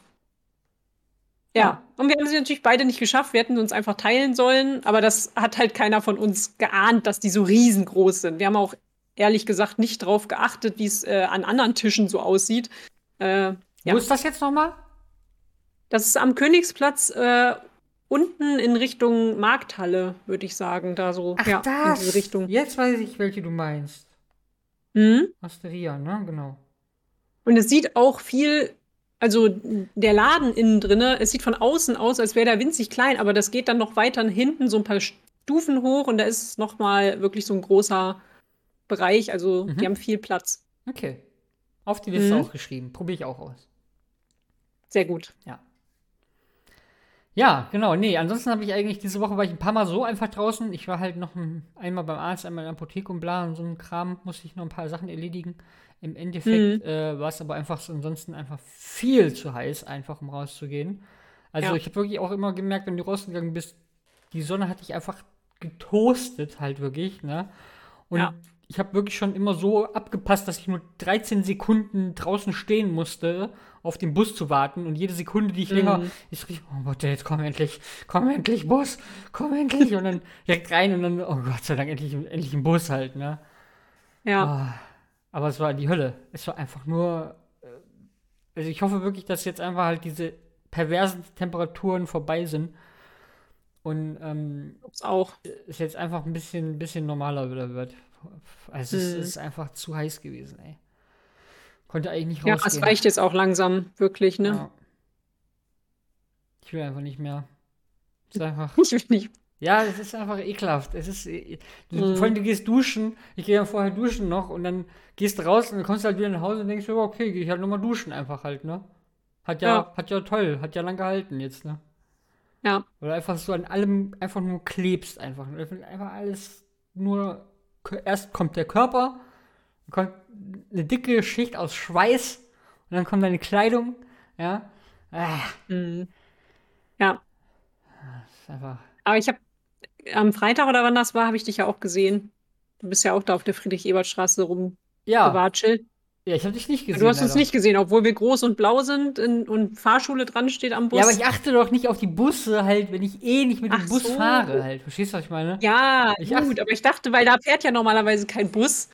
Ja, und wir haben sie natürlich beide nicht geschafft. Wir hätten uns einfach teilen sollen, aber das hat halt keiner von uns geahnt, dass die so riesengroß sind. Wir haben auch ehrlich gesagt nicht drauf geachtet, wie es äh, an anderen Tischen so aussieht. Äh, ja. Wo ist das jetzt nochmal? das ist am Königsplatz äh, unten in Richtung Markthalle, würde ich sagen, da so Ach, ja, in das. diese Richtung. Jetzt weiß ich, welche du meinst. Mhm. Osteria, ne? Genau. Und es sieht auch viel, also der Laden innen drinne, es sieht von außen aus, als wäre der winzig klein, aber das geht dann noch weiter hinten so ein paar Stufen hoch und da ist noch mal wirklich so ein großer Bereich. Also Mhm. die haben viel Platz. Okay. Auf die Liste Mhm. auch geschrieben. Probiere ich auch aus. Sehr gut. Ja. Ja, genau. Nee, ansonsten habe ich eigentlich diese Woche war ich ein paar Mal so einfach draußen. Ich war halt noch ein, einmal beim Arzt, einmal in der Apotheke und bla und so ein Kram. Musste ich noch ein paar Sachen erledigen. Im Endeffekt Mhm. äh, war es aber einfach so, ansonsten einfach viel zu heiß, einfach um rauszugehen. Also Ja. ich habe wirklich auch immer gemerkt, wenn du rausgegangen bist, die Sonne hat dich einfach getoastet halt wirklich, ne? Und Ja. ich habe wirklich schon immer so abgepasst, dass ich nur 13 Sekunden draußen stehen musste, auf den Bus zu warten. Und jede Sekunde, die ich länger, Mhm. ich rief, oh Gott, jetzt komm endlich, komm endlich, Bus, komm endlich. und dann direkt rein und dann, oh Gott sei Dank, endlich, endlich ein Bus halt, ne? Ja. Ah, aber es war die Hölle. Es war einfach nur. äh, Also ich hoffe wirklich, dass jetzt einfach halt diese perversen Temperaturen vorbei sind. Und ähm, auch. es jetzt einfach ein bisschen, bisschen normaler wieder wird. Also Mhm. es ist einfach zu heiß gewesen, ey. Konnte eigentlich nicht Ja, rausgehen. es reicht jetzt auch langsam, wirklich, ne? Ja. Ich will einfach nicht mehr. Es ist einfach. <laughs> Ich will nicht. Ja, es ist einfach ekelhaft. Es ist. äh, Du, Mhm. Vor allem, du gehst duschen. Ich gehe ja vorher duschen noch und dann gehst du raus und dann kommst du halt wieder nach Hause und denkst, ja, okay, gehe ich halt nochmal duschen einfach halt, ne? Hat ja, Ja. hat ja toll, hat ja lang gehalten jetzt, ne? Ja. Oder einfach so an allem einfach nur klebst einfach. Einfach alles nur. Erst kommt der Körper, kommt eine dicke Schicht aus Schweiß und dann kommt deine Kleidung, ja. Ah, Mhm. Ja. das ist einfach. Aber ich habe am Freitag oder wann das war, habe ich dich ja auch gesehen. Du bist ja auch da auf der Friedrich-Ebert-Straße Ja, rumgewatschelt. ja, ich habe dich nicht gesehen. Du hast uns leider. nicht gesehen, obwohl wir groß und blau sind in, und Fahrschule dran steht am Bus. Ja, aber ich achte doch nicht auf die Busse halt, wenn ich eh nicht mit dem Ach Bus so. fahre halt. Verstehst du, was ich meine? Ja, Ich gut, achte- aber ich dachte, weil da fährt ja normalerweise kein Bus.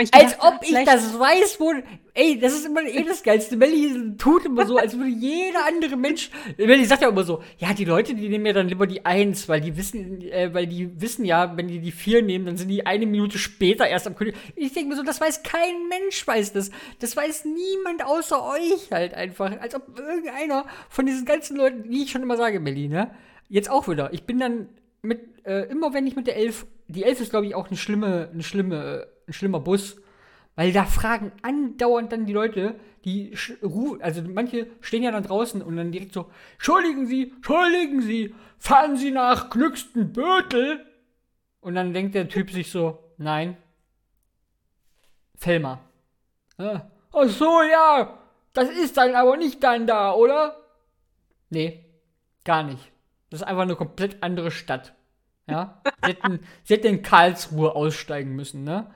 Ich Als gedacht, ob ich das weiß, wo. Ey, das ist immer eh das Geilste. Melli tut immer so, als würde jeder andere Mensch. Melli sagt ja immer so, ja, die Leute, die nehmen ja dann lieber die Eins, weil die wissen, äh, weil die wissen ja, wenn die die Vier nehmen, dann sind die eine Minute später erst am König. Ich denke mir so, das weiß kein Mensch, weiß das. Das weiß niemand außer euch halt einfach. Als ob irgendeiner von diesen ganzen Leuten, wie ich schon immer sage, Melli, ne? Jetzt auch wieder. Ich bin dann mit, äh, immer wenn ich mit der Elf, die Elf ist, glaube ich, auch eine schlimme, eine schlimme, äh, ein schlimmer Bus. Weil da fragen andauernd dann die Leute, die, sch- ru- also manche stehen ja dann draußen und dann direkt so, Entschuldigen Sie, Entschuldigen Sie, fahren Sie nach Glückstenbötel? Und dann denkt der Typ sich so, nein, Fellmar. Äh, ach so, ja, das ist dann aber nicht dann da, oder? Nee, gar nicht. Das ist einfach eine komplett andere Stadt. Ja? Sie hätten, sie hätten in Karlsruhe aussteigen müssen, ne?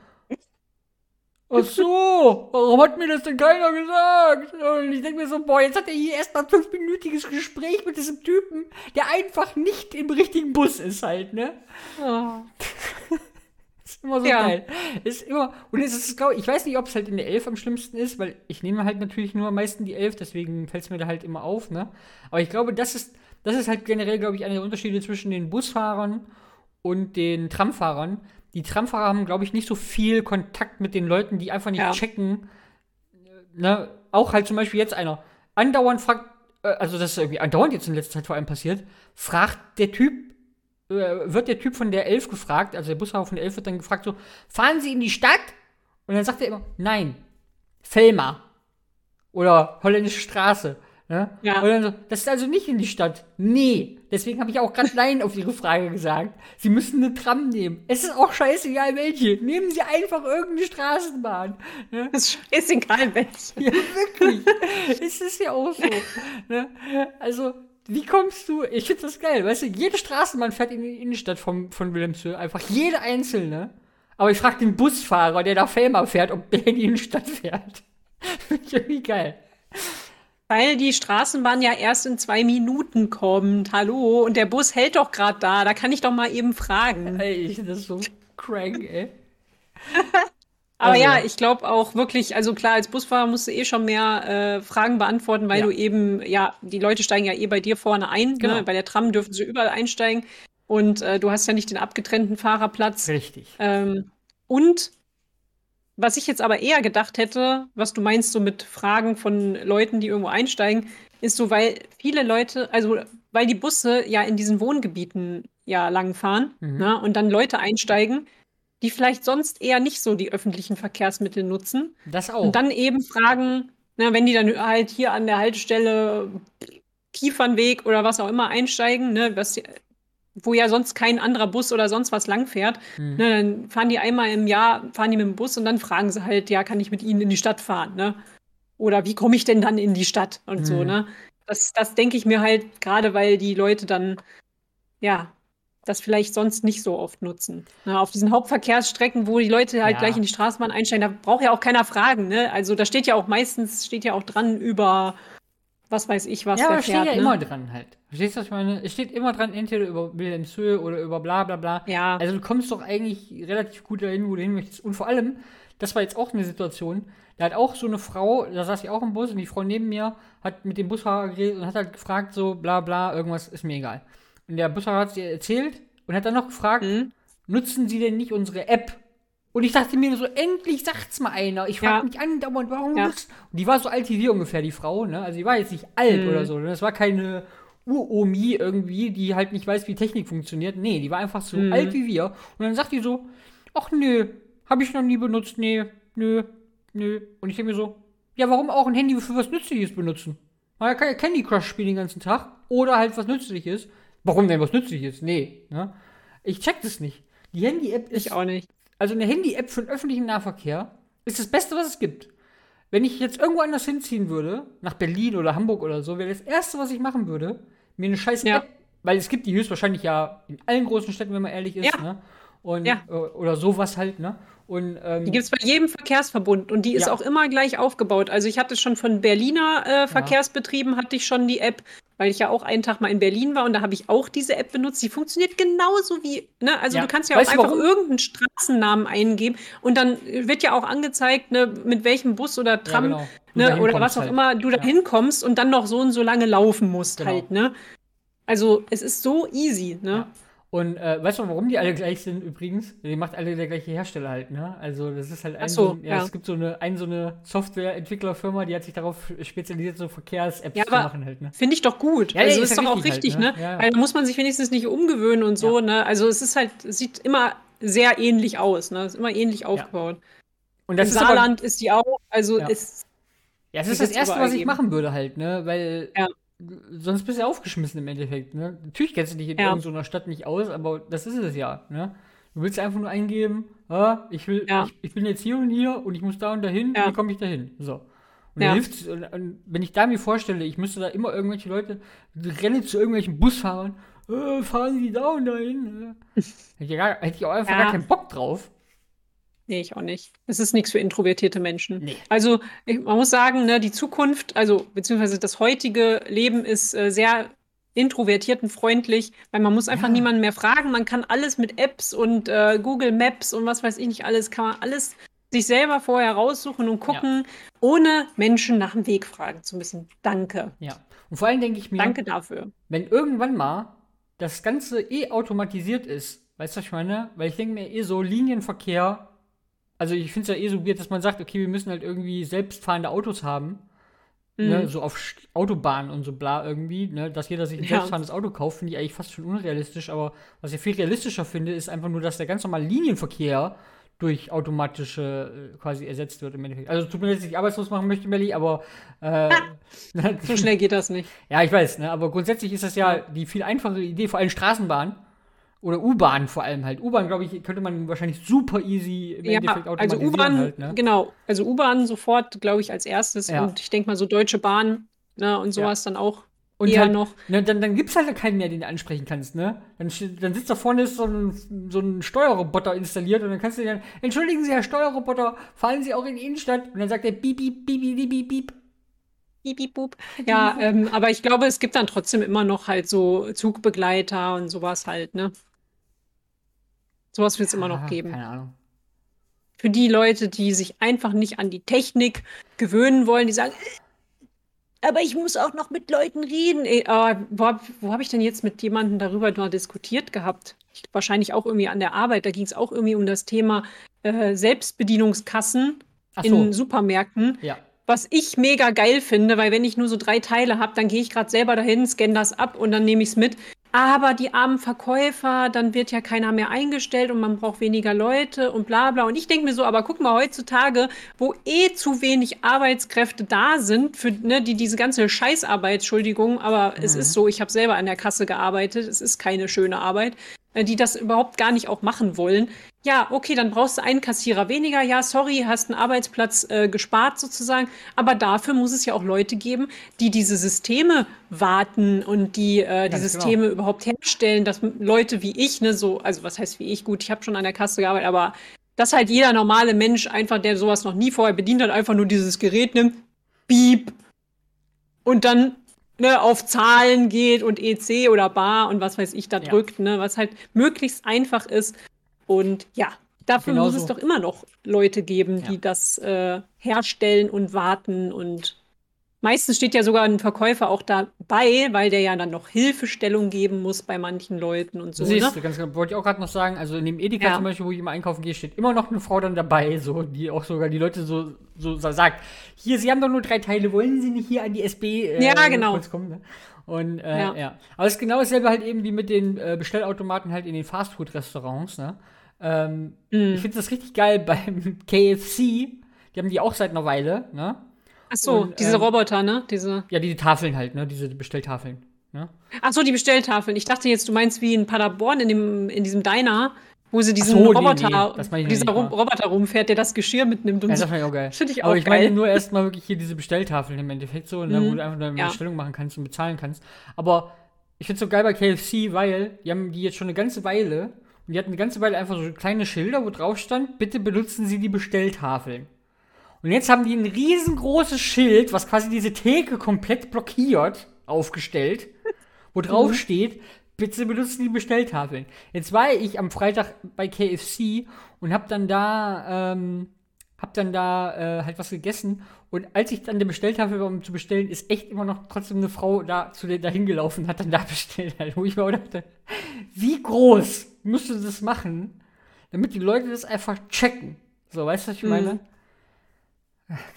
Ach so, warum hat mir das denn keiner gesagt? Und ich denke mir so, boah, jetzt hat er hier erstmal ein fünfminütiges Gespräch mit diesem Typen, der einfach nicht im richtigen Bus ist halt, ne? Oh. Ist immer so Ja. geil. Ist immer, und es ist, glaube ich, ich weiß nicht, ob es halt in der 11 am schlimmsten ist, weil ich nehme halt natürlich nur am meisten die 11, deswegen fällt es mir da halt immer auf, ne? Aber ich glaube, das ist, das ist halt generell, glaube ich, einer der Unterschiede zwischen den Busfahrern und den Tramfahrern. Die Tramfahrer haben, glaube ich, nicht so viel Kontakt mit den Leuten, die einfach nicht Ja. checken. Ne? Auch halt zum Beispiel jetzt einer. Andauernd fragt, äh, also das ist irgendwie andauernd jetzt in letzter Zeit vor allem passiert, fragt der Typ, äh, wird der Typ von der 11 gefragt, also der Busfahrer von der 11 wird dann gefragt so, fahren Sie in die Stadt? Und dann sagt er immer, nein, Felma. Oder Holländische Straße. Ne? Ja. Und dann so, das ist also nicht in die Stadt. Nee. Deswegen habe ich auch gerade Nein auf Ihre Frage gesagt. Sie müssen eine Tram nehmen. Es ist auch scheißegal welche. Nehmen Sie einfach irgendeine Straßenbahn. Ne? Das ist egal, welche. Ja, wirklich. es ist ja auch so. Ne? Also, wie kommst du? Ich finde das geil. Weißt du, jede Straßenbahn fährt in die Innenstadt vom, von Wilhelmshöhe. Einfach jede einzelne. Aber ich frage den Busfahrer, der nach Felmer fährt, ob der in die Innenstadt fährt. <laughs> Finde ich irgendwie geil. Weil die Straßenbahn ja erst in zwei Minuten kommt. Hallo, und der Bus hält doch gerade da. Da kann ich doch mal eben fragen. <laughs> Ey, das so crank, ey. <laughs> Aber Also- ja, ich glaube auch wirklich, also klar, als Busfahrer musst du eh schon mehr äh, Fragen beantworten, weil Ja. du eben, ja, die Leute steigen ja eh bei dir vorne ein. Genau. Ne? Bei der Tram dürfen sie überall einsteigen. Und äh, du hast ja nicht den abgetrennten Fahrerplatz. Richtig. Ähm, und was ich jetzt aber eher gedacht hätte, was du meinst, so mit Fragen von Leuten, die irgendwo einsteigen, ist so, weil viele Leute, also weil die Busse ja in diesen Wohngebieten ja langfahren Mhm. ne, und dann Leute einsteigen, die vielleicht sonst eher nicht so die öffentlichen Verkehrsmittel nutzen Das auch. und dann eben fragen, na, wenn die dann halt hier an der Haltestelle Kiefernweg oder was auch immer einsteigen, ne, was, wo ja sonst kein anderer Bus oder sonst was langfährt, Hm. ne, dann fahren die einmal im Jahr, fahren die mit dem Bus und dann fragen sie halt, ja, kann ich mit ihnen in die Stadt fahren, ne? Oder wie komme ich denn dann in die Stadt und so, Hm. ne? Das, das denke ich mir halt, gerade weil die Leute dann, ja, das vielleicht sonst nicht so oft nutzen. Ne, auf diesen Hauptverkehrsstrecken, wo die Leute halt Ja. gleich in die Straßenbahn einsteigen, da braucht ja auch keiner fragen, ne? Also da steht ja auch meistens, steht ja auch dran über was weiß ich was, ja, aber wer es steht fährt, ja ne? immer dran halt. Verstehst du, was ich meine? Es steht immer dran, entweder über Wilhelmshöhe oder über bla bla bla. Ja. Also du kommst doch eigentlich relativ gut dahin, wo du hin möchtest. Und vor allem, das war jetzt auch eine Situation, da hat auch so eine Frau, da saß ich auch im Bus und die Frau neben mir hat mit dem Busfahrer geredet und hat halt gefragt, so bla bla, irgendwas ist mir egal. Und der Busfahrer hat sie erzählt und hat dann noch gefragt, Mhm. nutzen Sie denn nicht unsere App, Und ich dachte mir so, endlich sagt's mal einer. Ich frage Ja. mich andauernd, warum Ja. Und die war so alt wie wir ungefähr, die Frau, ne? Also die war jetzt nicht alt Mhm. oder so. Ne? Das war keine Uromi irgendwie, die halt nicht weiß, wie Technik funktioniert. Nee, die war einfach so Mhm. alt wie wir. Und dann sagt die so, ach nö, habe ich noch nie benutzt, nee, nö, nö. Und ich denke mir so, ja, warum auch ein Handy für was Nützliches benutzen? Man kann ja Candy Crush spielen den ganzen Tag oder halt was Nützliches. Warum denn was Nützliches? Nee, ne? Ich check das nicht. Die Handy-App ist Ich auch nicht. Also eine Handy-App für den öffentlichen Nahverkehr ist das Beste, was es gibt. Wenn ich jetzt irgendwo anders hinziehen würde, nach Berlin oder Hamburg oder so, wäre das Erste, was ich machen würde, mir eine scheiß Ja. App, weil es gibt die höchstwahrscheinlich ja in allen großen Städten, wenn man ehrlich ist, Ja. ne? Und, Ja. äh, oder sowas halt, ne? Und, ähm, Die gibt es bei jedem Verkehrsverbund und die ist Ja. auch immer gleich aufgebaut. Also ich hatte schon von Berliner äh, Verkehrsbetrieben, hatte ich schon die App, weil ich ja auch einen Tag mal in Berlin war und da habe ich auch diese App benutzt. Die funktioniert genauso wie, ne? Also Ja. du kannst ja Weißt auch einfach warum? irgendeinen Straßennamen eingeben und dann wird ja auch angezeigt, ne, mit welchem Bus oder Tram genau. Du da ne, oder was auch halt. immer du da Ja. hinkommst und dann noch so und so lange laufen musst Genau. halt, ne? Also es ist so easy, ne? Und äh, weißt du, warum die alle gleich sind übrigens? Die macht alle der gleiche Hersteller halt, ne? Also das ist halt ein so, ja, ja. es gibt so eine, ein, so eine Softwareentwicklerfirma, die hat sich darauf spezialisiert, so Verkehrs-Apps Ja, zu aber machen halt, ne? Finde ich doch gut. Ja, also ist, ist doch auch richtig halt, ne? ne? Ja. Weil da muss man sich wenigstens nicht umgewöhnen und so, ne? Also es ist halt, es sieht immer sehr ähnlich aus, ne? Ist immer ähnlich aufgebaut. Und das Im ist aber, Saarland ist die auch, also Ja. ist Ja, es ist das wird's Erste, was ich geben. machen würde halt, ne? Weil Ja. Sonst bist du ja aufgeschmissen im Endeffekt, ne? Natürlich kennst du dich in Ja. irgendeiner Stadt nicht aus, aber das ist es ja, ne? Du willst einfach nur eingeben, ah, ich will, Ja. ich, ich bin jetzt hier und hier und ich muss da und dahin, Ja. wie komme ich dahin? So. Und Ja. dann hilft's, und, und wenn ich da mir vorstelle, ich müsste da immer irgendwelche Leute, die rennen zu irgendwelchen Busfahrern, äh, fahren Sie da und dahin. Äh. Hätte, ich gar, hätte ich auch einfach Ja. gar keinen Bock drauf. Nee, ich auch nicht. Es ist nichts für introvertierte Menschen. Nee. Also, ich, man muss sagen, ne, die Zukunft, also beziehungsweise das heutige Leben ist äh, sehr introvertiertenfreundlich, weil man muss einfach Ja. niemanden mehr fragen. Man kann alles mit Apps und äh, Google Maps und was weiß ich nicht alles, kann man alles sich selber vorher raussuchen und gucken, ohne Menschen nach dem Weg fragen zu müssen. Danke. Ja. Und vor allem denke ich mir, Danke dafür. wenn irgendwann mal das Ganze eh automatisiert ist, weißt du, was ich meine? Weil ich denke mir eh so Linienverkehr, also ich finde es ja eh so weird, dass man sagt, okay, wir müssen halt irgendwie selbstfahrende Autos haben, ne, Mhm. so auf Autobahnen und so bla irgendwie, ne, dass jeder sich ein Ja. selbstfahrendes Auto kauft, finde ich eigentlich fast schon unrealistisch, aber was ich viel realistischer finde, ist einfach nur, dass der ganz normale Linienverkehr durch automatische äh, quasi ersetzt wird im Endeffekt. Also tut mir leid, dass ich arbeitslos machen möchte, Melli, aber äh, <laughs> So schnell geht das nicht. ja, ich weiß, ne? aber grundsätzlich ist das ja die viel einfachere Idee, vor allem Straßenbahn oder U-Bahn vor allem halt. U-Bahn, glaube ich, könnte man wahrscheinlich super easy im Ja, Endeffekt also automatisieren U-Bahn, halt, ne? genau. Also U-Bahn sofort, glaube ich, als erstes. Ja. Und ich denke mal so Deutsche Bahn ne, und sowas dann auch Und eher halt, noch. Ne, dann, dann gibt es halt keinen mehr, den du ansprechen kannst, ne? Dann, dann sitzt da vorne ist so ein, so ein Steuerroboter installiert und dann kannst du dann, entschuldigen Sie, Herr Steuerroboter, fahren Sie auch in die Innenstadt? Und dann sagt er piep, piep, piep, piep, piep, piep. Pup. Ja, ähm, aber ich glaube, es gibt dann trotzdem immer noch halt so Zugbegleiter und sowas halt, ne? Sowas wird es immer noch geben. Keine Ahnung. Für die Leute, die sich einfach nicht an die Technik gewöhnen wollen, die sagen, "Äh, aber ich muss auch noch mit Leuten reden. Ey, aber wo habe wo hab ich denn jetzt mit jemandem darüber mal diskutiert gehabt? Ich, wahrscheinlich auch irgendwie an der Arbeit. Da ging es auch irgendwie um das Thema äh, Selbstbedienungskassen Ach in so, Supermärkten. ja. Was ich mega geil finde, weil wenn ich nur so drei Teile habe, dann gehe ich gerade selber dahin, scanne das ab und dann nehme ich es mit. Aber die armen Verkäufer, dann wird ja keiner mehr eingestellt und man braucht weniger Leute und bla bla. Und ich denke mir so, aber guck mal, heutzutage, wo eh zu wenig Arbeitskräfte da sind, für ne, die diese ganze Scheißarbeit, Entschuldigung, aber es Mhm. ist so, ich habe selber an der Kasse gearbeitet, es ist keine schöne Arbeit, die das überhaupt gar nicht auch machen wollen. Ja, okay, dann brauchst du einen Kassierer weniger. Ja, sorry, hast einen Arbeitsplatz äh, gespart sozusagen. Aber dafür muss es ja auch Leute geben, die diese Systeme warten und die äh, die Ganz Systeme überhaupt herstellen, dass Leute wie ich, ne, so, also was heißt wie ich, gut, ich habe schon an der Kasse gearbeitet, aber dass halt jeder normale Mensch einfach, der sowas noch nie vorher bedient hat, einfach nur dieses Gerät nimmt, piep, und dann ne, auf Zahlen geht und EC oder Bar und was weiß ich da Ja. drückt, ne, was halt möglichst einfach ist. Und ja, dafür muss Genauso. es doch immer noch Leute geben, Ja. die das äh, herstellen und warten und Meistens steht ja sogar ein Verkäufer auch dabei, weil der ja dann noch Hilfestellung geben muss bei manchen Leuten und so. Siehst ne? du, ganz genau. Wollte ich auch gerade noch sagen, also in dem Edeka Ja. zum Beispiel, wo ich immer einkaufen gehe, steht immer noch eine Frau dann dabei, so, die auch sogar die Leute so, so sa- sagt, hier, Sie haben doch nur drei Teile, wollen Sie nicht hier an die SB äh, Ja, genau. kurz kommen, ne? Und äh, ja. Ja. Aber es ist genau dasselbe halt eben wie mit den äh, Bestellautomaten halt in den Fastfood-Restaurants, ne? Ähm, Mhm. Ich finde das richtig geil <laughs> beim KFC, die haben die auch seit einer Weile, ne? Ach so, Und, diese ähm, Roboter, ne? Diese. Ja, die Tafeln halt, ne? Diese Bestelltafeln, ne? Ach so, die Bestelltafeln. Ich dachte jetzt, du meinst wie in Paderborn in dem in diesem Diner, wo sie diesen so, nee, Roboter, nee, meine ich dieser. Roboter rumfährt, der das Geschirr mitnimmt und Ja, das fand ich auch geil. Ich Aber auch ich meine geil. nur erstmal <laughs> wirklich hier diese Bestelltafeln im Endeffekt so, ne, wo Mhm. du einfach deine Ja. Bestellung machen kannst und bezahlen kannst. Aber ich finde es so geil bei KFC, weil die haben die jetzt schon eine ganze Weile und die hatten eine ganze Weile einfach so kleine Schilder, wo drauf stand, bitte benutzen Sie die Bestelltafeln. Und jetzt haben die ein riesengroßes Schild, was quasi diese Theke komplett blockiert, aufgestellt, wo drauf steht, bitte benutzen die Bestelltafeln. Jetzt war ich am Freitag bei KFC und hab dann da, ähm, hab dann da äh, halt was gegessen. Und als ich dann der Bestelltafel war, um zu bestellen, ist echt immer noch trotzdem eine Frau da zu der dahin gelaufen und hat dann da <laughs> bestellt. Halt, wo ich mir auch dachte, wie groß musst du das machen, damit die Leute das einfach checken? So, weißt du, was ich meine?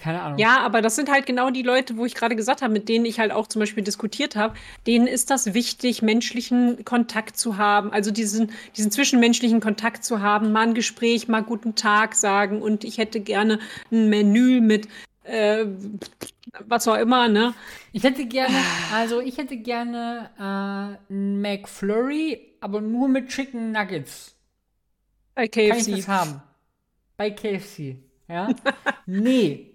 Keine Ahnung. Ja, aber das sind halt genau die Leute, wo ich gerade gesagt habe, mit denen ich halt auch zum Beispiel diskutiert habe. Denen ist das wichtig, menschlichen Kontakt zu haben, also diesen, diesen zwischenmenschlichen Kontakt zu haben, mal ein Gespräch, mal guten Tag sagen und ich hätte gerne ein Menü mit äh, was auch immer, ne? Ich hätte gerne, also ich hätte gerne äh, ein McFlurry, aber nur mit Chicken Nuggets. Bei Kann ich KFC. das haben? Bei KFC. Ja? <laughs> nee.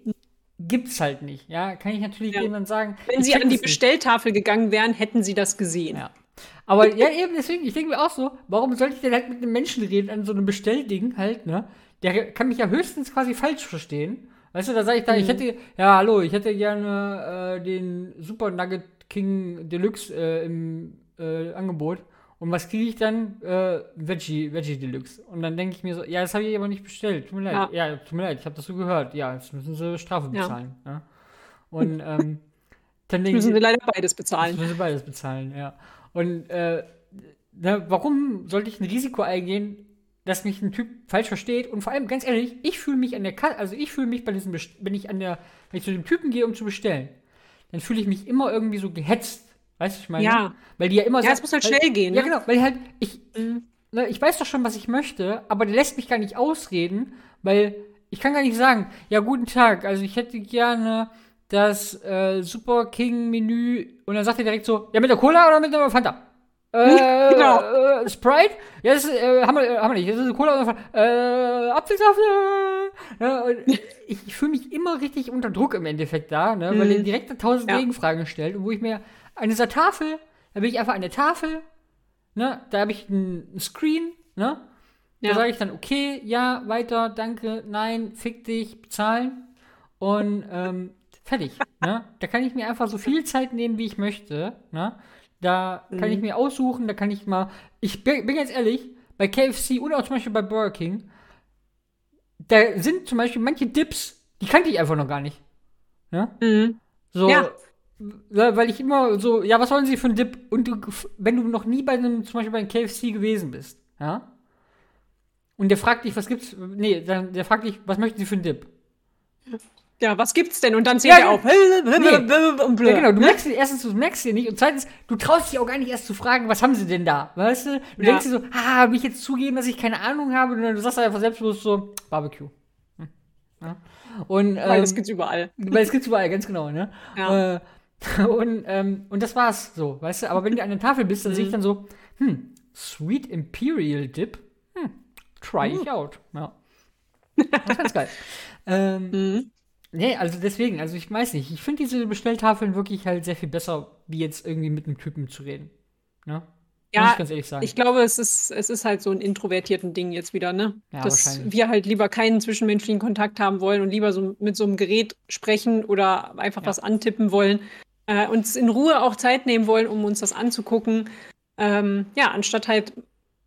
Gibt's halt nicht. Ja, kann ich natürlich Ja. jemand sagen. Wenn sie an die das nicht. Bestelltafel gegangen wären, hätten sie das gesehen. Ja. Aber ja, eben deswegen, ich denke mir auch so, warum sollte ich denn halt mit einem Menschen reden an so einem Bestellding halt, ne? Der kann mich ja höchstens quasi falsch verstehen. Weißt du, da sage ich da, ich hätte, ja, hallo, ich hätte gerne äh, den Super Nugget King Deluxe äh, im äh, Angebot. Und was kriege ich dann? Äh, Veggie, Veggie Deluxe. Und dann denke ich mir so, ja, das habe ich aber nicht bestellt. Tut mir leid. Ja, tut mir leid, ich habe das so gehört. Ja, jetzt müssen sie Strafe Ja. bezahlen. Ja. Und ähm, <laughs> dann denke müssen ich, sie leider beides bezahlen. müssen beides bezahlen, ja. Und äh, na, warum sollte ich ein Risiko eingehen, dass mich ein Typ falsch versteht? Und vor allem, ganz ehrlich, ich fühle mich an der Kasse, also ich fühle mich bei diesem, Best wenn ich an der, wenn ich zu dem Typen gehe, um zu bestellen, dann fühle ich mich immer irgendwie so gehetzt. Weißt du, was ich meine? Ja. Weil die ja immer Ja, es muss halt weil, schnell gehen, Ja, ne? genau, weil halt, ich, Mhm. ne, ich weiß doch schon, was ich möchte, aber der lässt mich gar nicht ausreden, weil ich kann gar nicht sagen, ja, guten Tag, also ich hätte gerne das äh, Super King Menü und dann sagt er direkt so, ja, mit der Cola oder mit der Fanta? Äh, Genau. äh, Sprite? Ja, das ist, äh, haben, wir, äh, haben wir nicht. Das ist Cola oder Fanta. Äh, Apfelsaft? Äh, ja, <laughs> ich, ich fühle mich immer richtig unter Druck im Endeffekt da, ne, weil Mhm. er direkt tausend Ja. Gegenfragen stellt und wo ich mir an dieser Tafel, da bin ich einfach an der Tafel, ne, da habe ich einen Screen, ne, da Ja. sage ich dann, okay, ja, weiter, danke, nein, fick dich, bezahlen und ähm, fertig. ne? Da kann ich mir einfach so viel Zeit nehmen, wie ich möchte. Ne? Da kann ich mir aussuchen, da kann ich mal. Ich bin, bin ganz ehrlich, bei KFC oder auch zum Beispiel bei Burger King, da sind zum Beispiel manche Dips, die kannte ich einfach noch gar nicht. Ne? Mhm. So, Ja. Weil ich immer so, ja, was wollen Sie für einen Dip? Und du, wenn du noch nie bei einem, zum Beispiel bei einem KFC gewesen bist, ja? Und der fragt dich, was gibt's? Nee, dann, der fragt dich, was möchten Sie für einen Dip? Ja, was gibt's denn? Und dann zählt Ja, er auf. nee. Und blö. Ja, genau, du merkst dir erstens, du merkst dir nicht und zweitens, du traust dich auch gar nicht erst zu fragen, was haben sie denn da, weißt du? Du Ja. denkst dir so, ah, will ich jetzt zugeben, dass ich keine Ahnung habe? Und du sagst einfach selbstbewusst so, Barbecue. Hm. Ja. Und, Weil das ähm, gibt's überall. weil es gibt's überall, ganz genau, ne? Ja. Äh, <laughs> und, ähm, und das war's so, weißt du? Aber wenn du an der Tafel bist, dann <laughs> sehe ich dann so, hm, Sweet Imperial Dip, hm, try ich out. Ja. Das ist ganz geil. ähm, Mhm. Nee, also deswegen, also ich weiß nicht. Ich finde diese Bestelltafeln wirklich halt sehr viel besser, wie jetzt irgendwie mit einem Typen zu reden. Ne? Muss Ja, ich ganz ehrlich sagen. Ich glaube, es ist, es ist halt so ein introvertierten Ding jetzt wieder, ne? Ja, Dass wir halt lieber keinen zwischenmenschlichen Kontakt haben wollen und lieber so mit so einem Gerät sprechen oder einfach Ja. was antippen wollen. Äh, uns in Ruhe auch Zeit nehmen wollen, um uns das anzugucken. Ähm, ja, anstatt halt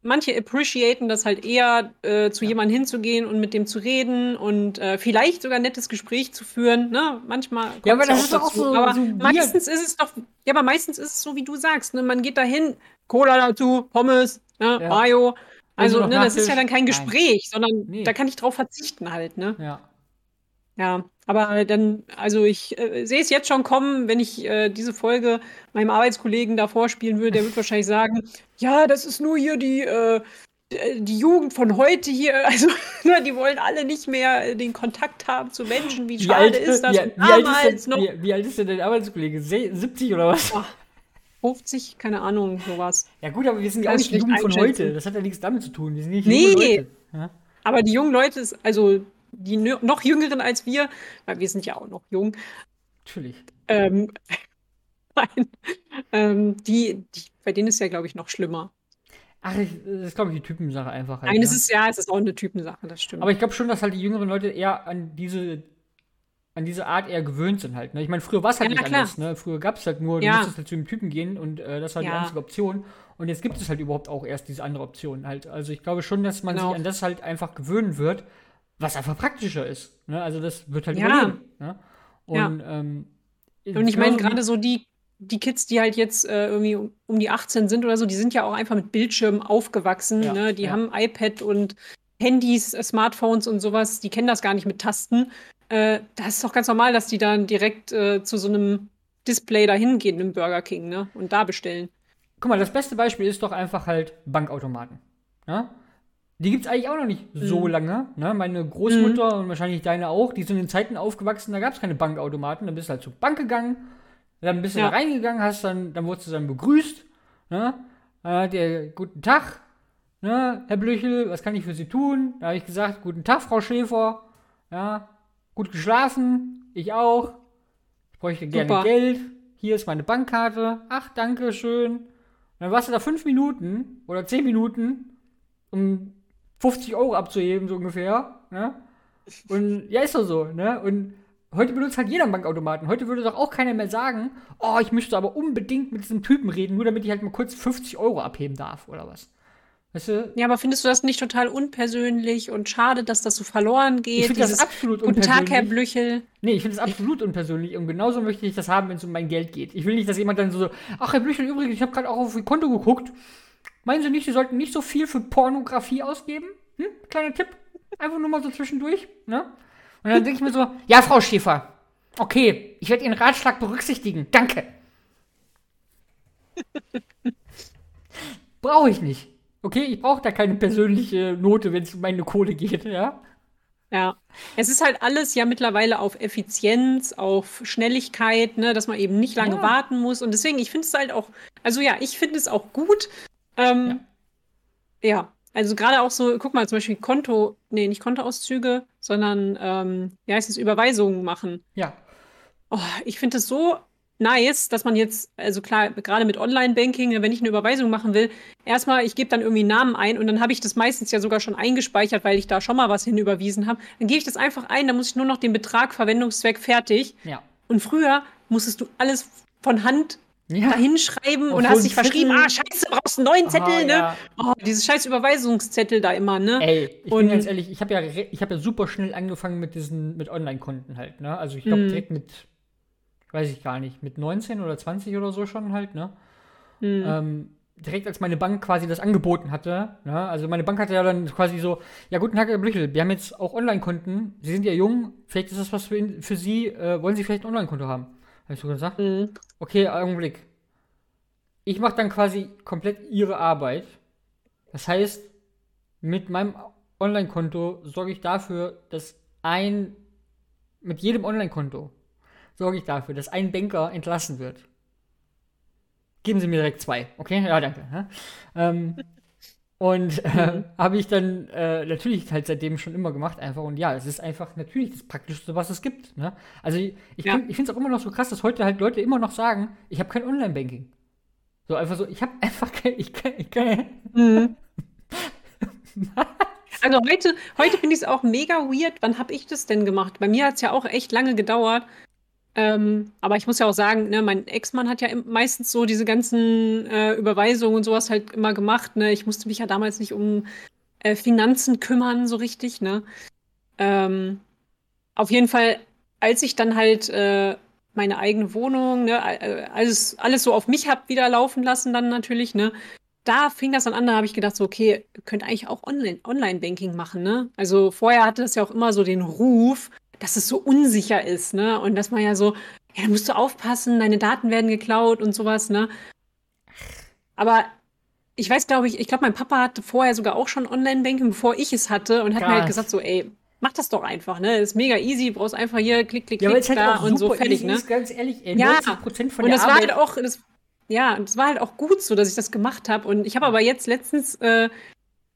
manche appreciaten das halt eher, äh, zu jemandem hinzugehen und mit dem zu reden und äh, vielleicht sogar ein nettes Gespräch zu führen. Ne? Manchmal Ja, aber das ist doch auch dazu. so- Aber so meistens ist es doch, ja, aber meistens ist es so, wie du sagst. Ne? Man geht dahin, Cola dazu, Pommes, ne? Ja. Mayo. Also, noch ne, das ist ja dann kein Nein. Gespräch, sondern Nee. da kann ich drauf verzichten halt, ne? Ja. Ja, aber dann, also ich äh, sehe es jetzt schon kommen, wenn ich äh, diese Folge meinem Arbeitskollegen da vorspielen würde, der wird wahrscheinlich sagen, ja, das ist nur hier die, äh, die Jugend von heute hier, <laughs> also die wollen alle nicht mehr den Kontakt haben zu Menschen, wie schade ist das. wie, wie, alt damals ist denn, noch wie, wie alt ist denn dein Arbeitskollege? Se 70 oder was? 50, keine Ahnung, sowas. Ja gut, aber wir sind ja auch nicht ich die Jugend von heute. Das hat ja nichts damit zu tun. Wir sind nicht Nee. junge Leute. Ja? Aber die jungen Leute, ist, also die noch jüngeren als wir, weil wir sind ja auch noch jung, Natürlich. ähm, <laughs> nein, ähm, die, die, bei denen ist ja, glaube ich, noch schlimmer. Ach, ich, das ist, glaube ich, die Typensache einfach halt. Nein, es ne? ist ja, es ist auch eine Typensache, das stimmt. Aber ich glaube schon, dass halt die jüngeren Leute eher an diese, an diese Art eher gewöhnt sind halt. Ne? Ich meine, früher war es halt Ja, nicht klar. anders. Ne? Früher gab es halt nur, du Ja. musstest halt zu dem Typen gehen und äh, das war die Ja. einzige Option. Und jetzt gibt es halt überhaupt auch erst diese andere Option halt. Also ich glaube schon, dass man Genau. sich an das halt einfach gewöhnen wird, was einfach praktischer ist. Ne? Also das wird halt Ja. überleben. Ne? Ja. Und, ähm, Und ich meine, gerade so die, die Kids, die halt jetzt äh, irgendwie um, um die 18 sind oder so, die sind ja auch einfach mit Bildschirmen aufgewachsen. Ja, ne? Die ja. haben iPad und Handys, äh, Smartphones und sowas, die kennen das gar nicht mit Tasten. Äh, das ist doch ganz normal, dass die dann direkt äh, zu so einem Display dahin gehen im Burger King ne? und da bestellen. Guck mal, das beste Beispiel ist doch einfach halt Bankautomaten. Ne? Die gibt es eigentlich auch noch nicht so Mhm. lange. Ne? Meine Großmutter und wahrscheinlich deine auch, die sind in Zeiten aufgewachsen, da gab es keine Bankautomaten. Dann bist du halt zur Bank gegangen, dann bist du Ja. da reingegangen, hast dann, dann wurdest du dann begrüßt. Ne? Dann hat der, guten Tag, ne? Herr Blüchel, was kann ich für Sie tun? Da habe ich gesagt, guten Tag, Frau Schäfer. Ja, gut geschlafen, ich auch. Ich bräuchte gerne Super. Geld. Hier ist meine Bankkarte. Ach, danke schön. Dann warst du da fünf Minuten oder zehn Minuten, um 50 Euro abzuheben, so ungefähr. Ne? Und ja, ist doch so. Ne? Und heute benutzt halt jeder einen Bankautomaten. Heute würde doch auch keiner mehr sagen, oh, ich müsste aber unbedingt mit diesem Typen reden, nur damit ich halt mal kurz 50 Euro abheben darf oder was. Weißt du? Ja, aber findest du das nicht total unpersönlich und schade, dass das so verloren geht? Ich finde das absolut Guten Tag, Herr unpersönlich. Blüchel. Nee, ich finde es absolut unpersönlich und genauso möchte ich das haben, wenn es um mein Geld geht. Ich will nicht, dass jemand dann so, ach Herr Blüchel, übrigens, ich habe gerade auch auf Ihr Konto geguckt. Meinen Sie nicht, Sie sollten nicht so viel für Pornografie ausgeben? Hm? Kleiner Tipp. Einfach nur mal so zwischendurch. Ne? Und dann denke ich mir so, ja, Frau Schäfer, okay, ich werde Ihren Ratschlag berücksichtigen. Danke. Brauche ich nicht. Okay, ich brauche da keine persönliche Note, wenn es um meine Kohle geht, ja? Ja, es ist halt alles ja mittlerweile auf Effizienz, auf Schnelligkeit, ne, dass man eben nicht lange Ja. warten muss. Und deswegen, ich finde es halt auch, also ja, ich finde es auch gut. Ähm, ja. also gerade auch so, guck mal, zum Beispiel Konto, nee, nicht Kontoauszüge, sondern, ähm, wie heißt es, Überweisungen machen. Ja. Oh, ich finde es so nice, dass man jetzt, also klar, gerade mit Online-Banking, wenn ich eine Überweisung machen will, erstmal, ich gebe dann irgendwie einen Namen ein und dann habe ich das meistens ja sogar schon eingespeichert, weil ich da schon mal was hinüberwiesen habe. Dann gebe ich das einfach ein, dann muss ich nur noch den Betrag, Verwendungszweck fertig. Ja. Und früher musstest du alles von Hand Ja. dahin schreiben Auf und hast dich verschrieben, ah, scheiße, brauchst einen neuen Zettel, Ah, ne? ja. Oh, dieses scheiß Überweisungszettel da immer, ne? Ey, ich Und- bin ganz ehrlich, ich habe ja, ich hab ja super schnell angefangen mit diesen, mit Online-Konten halt, ne? Also ich glaube Mhm. direkt mit, weiß ich gar nicht, mit 19 oder 20 oder so schon halt, ne? Hm. Ähm, direkt als meine Bank quasi das angeboten hatte, ne? Also meine Bank hatte ja dann quasi so, ja guten Tag, Herr Blüchel, wir haben jetzt auch Online-Konten, Sie sind ja jung, vielleicht ist das was für, für Sie, äh, wollen Sie vielleicht ein Online-Konto haben? Habe ich so gesagt. Hm. Okay, Augenblick. Ich mache dann quasi komplett ihre Arbeit. Das heißt, mit meinem Online-Konto sorge ich dafür, dass ein, mit jedem Online-Konto sorge ich dafür, dass ein Banker entlassen wird. Geben Sie mir direkt zwei, okay? Ja, danke. Ja? Ähm, und äh, habe ich dann äh, natürlich halt seitdem schon immer gemacht einfach. Und ja, es ist einfach natürlich das Praktischste, was es gibt. Ne? Also ich, ich, Ja. ich finde es auch immer noch so krass, dass heute halt Leute immer noch sagen, ich habe kein Online-Banking. So einfach so, ich habe <laughs> einfach kein, ich kann, ich kann, Mhm. <laughs> Also heute, heute finde ich es auch mega weird. Wann habe ich das denn gemacht? Bei mir hat es ja auch echt lange gedauert. Ähm, aber ich muss ja auch sagen, ne, mein Ex-Mann hat ja meistens so diese ganzen äh, Überweisungen und sowas halt immer gemacht. Ne? Ich musste mich ja damals nicht um äh, Finanzen kümmern, so richtig. Ne? Ähm, auf jeden Fall, als ich dann halt äh, meine eigene Wohnung, ne, alles, alles so auf mich hab wieder laufen lassen, dann natürlich, ne? Da fing das dann an, da habe ich gedacht, so, okay, könnt eigentlich auch Online-Banking machen, ne? Also vorher hatte das ja auch immer so den Ruf, dass es so unsicher ist, ne? Und dass man ja so, ja, da musst du aufpassen, deine Daten werden geklaut und sowas, ne? Aber ich weiß, glaube ich, ich glaube, mein Papa hatte vorher sogar auch schon Online-Banking, bevor ich es hatte und hat Krass. mir halt gesagt, so, ey, mach das doch einfach, ne? Ist mega easy, brauchst einfach hier klick, klick, klick, ja, halt da und so fertig, ne? Ist, ganz ehrlich, ey, ja, von und das Arbeit war halt auch, das, ja, das war halt auch gut so, dass ich das gemacht habe. Und ich habe aber jetzt letztens äh,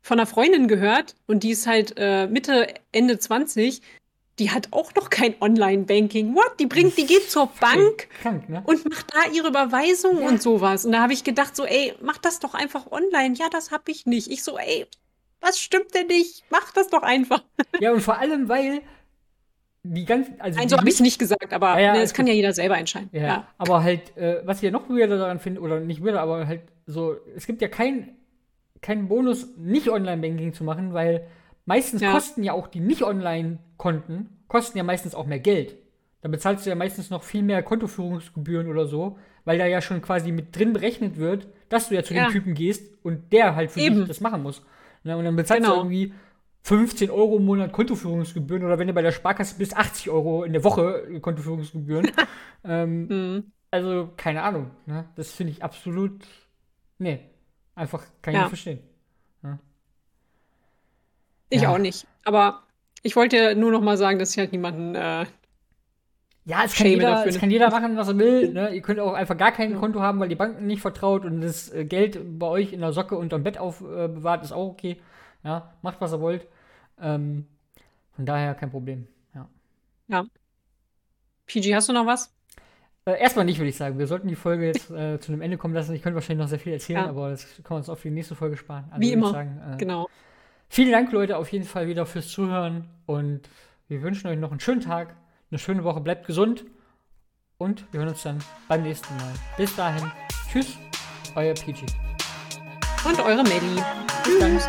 von einer Freundin gehört und die ist halt äh, Mitte, Ende 20 die hat auch noch kein Online-Banking. What? Die bringt, die geht zur Bank krank, ne? und macht da ihre Überweisung ja. und sowas. Und da habe ich gedacht, so, ey, mach das doch einfach online. Ja, das habe ich nicht. Ich so, ey, was stimmt denn nicht? Mach das doch einfach. Ja, und vor allem, weil die ganzen. Also Nein, so habe ich es nicht gesagt, aber ja, ja, ne, das kann ja jeder selber entscheiden. Ja, aber halt, äh, was ich ja noch weirder daran finde, oder nicht weirder, aber halt so, es gibt ja keinen kein Bonus, nicht Online-Banking zu machen, weil meistens ja. kosten ja auch die nicht Online-Konten, kosten ja meistens auch mehr Geld. Da bezahlst du ja meistens noch viel mehr Kontoführungsgebühren oder so, weil da ja schon quasi mit drin berechnet wird, dass du ja zu ja. dem Typen gehst und der halt für Eben. dich das machen muss. Ja, und dann bezahlst genau. du irgendwie 15 Euro im Monat Kontoführungsgebühren oder wenn du bei der Sparkasse bist, 80 Euro in der Woche Kontoführungsgebühren. <laughs> ähm, mhm. Also, keine Ahnung. Ne? Das finde ich absolut. Nee, einfach kann ich ja. nicht verstehen. Ich ja. auch nicht. Aber ich wollte nur noch mal sagen, dass ich halt niemanden. Äh, ja, es kann, jeder, es kann jeder machen, was er will. <laughs> Ne? Ihr könnt auch einfach gar kein Konto haben, weil die Banken nicht vertraut und das äh, Geld bei euch in der Socke unterm Bett aufbewahrt, äh, ist auch okay. Ja, macht, was ihr wollt. Ähm, von daher kein Problem. Ja. Ja. PG, hast du noch was? Äh, erstmal nicht, würde ich sagen. Wir sollten die Folge jetzt <laughs> äh, zu einem Ende kommen lassen. Ich könnte wahrscheinlich noch sehr viel erzählen, ja. aber das können wir uns auf die nächste Folge sparen. Also Wie immer. Sagen, äh, genau. Vielen Dank, Leute, auf jeden Fall wieder fürs Zuhören und wir wünschen euch noch einen schönen Tag, eine schöne Woche, bleibt gesund und wir hören uns dann beim nächsten Mal. Bis dahin, tschüss, euer PG. Und eure Melli. Dann.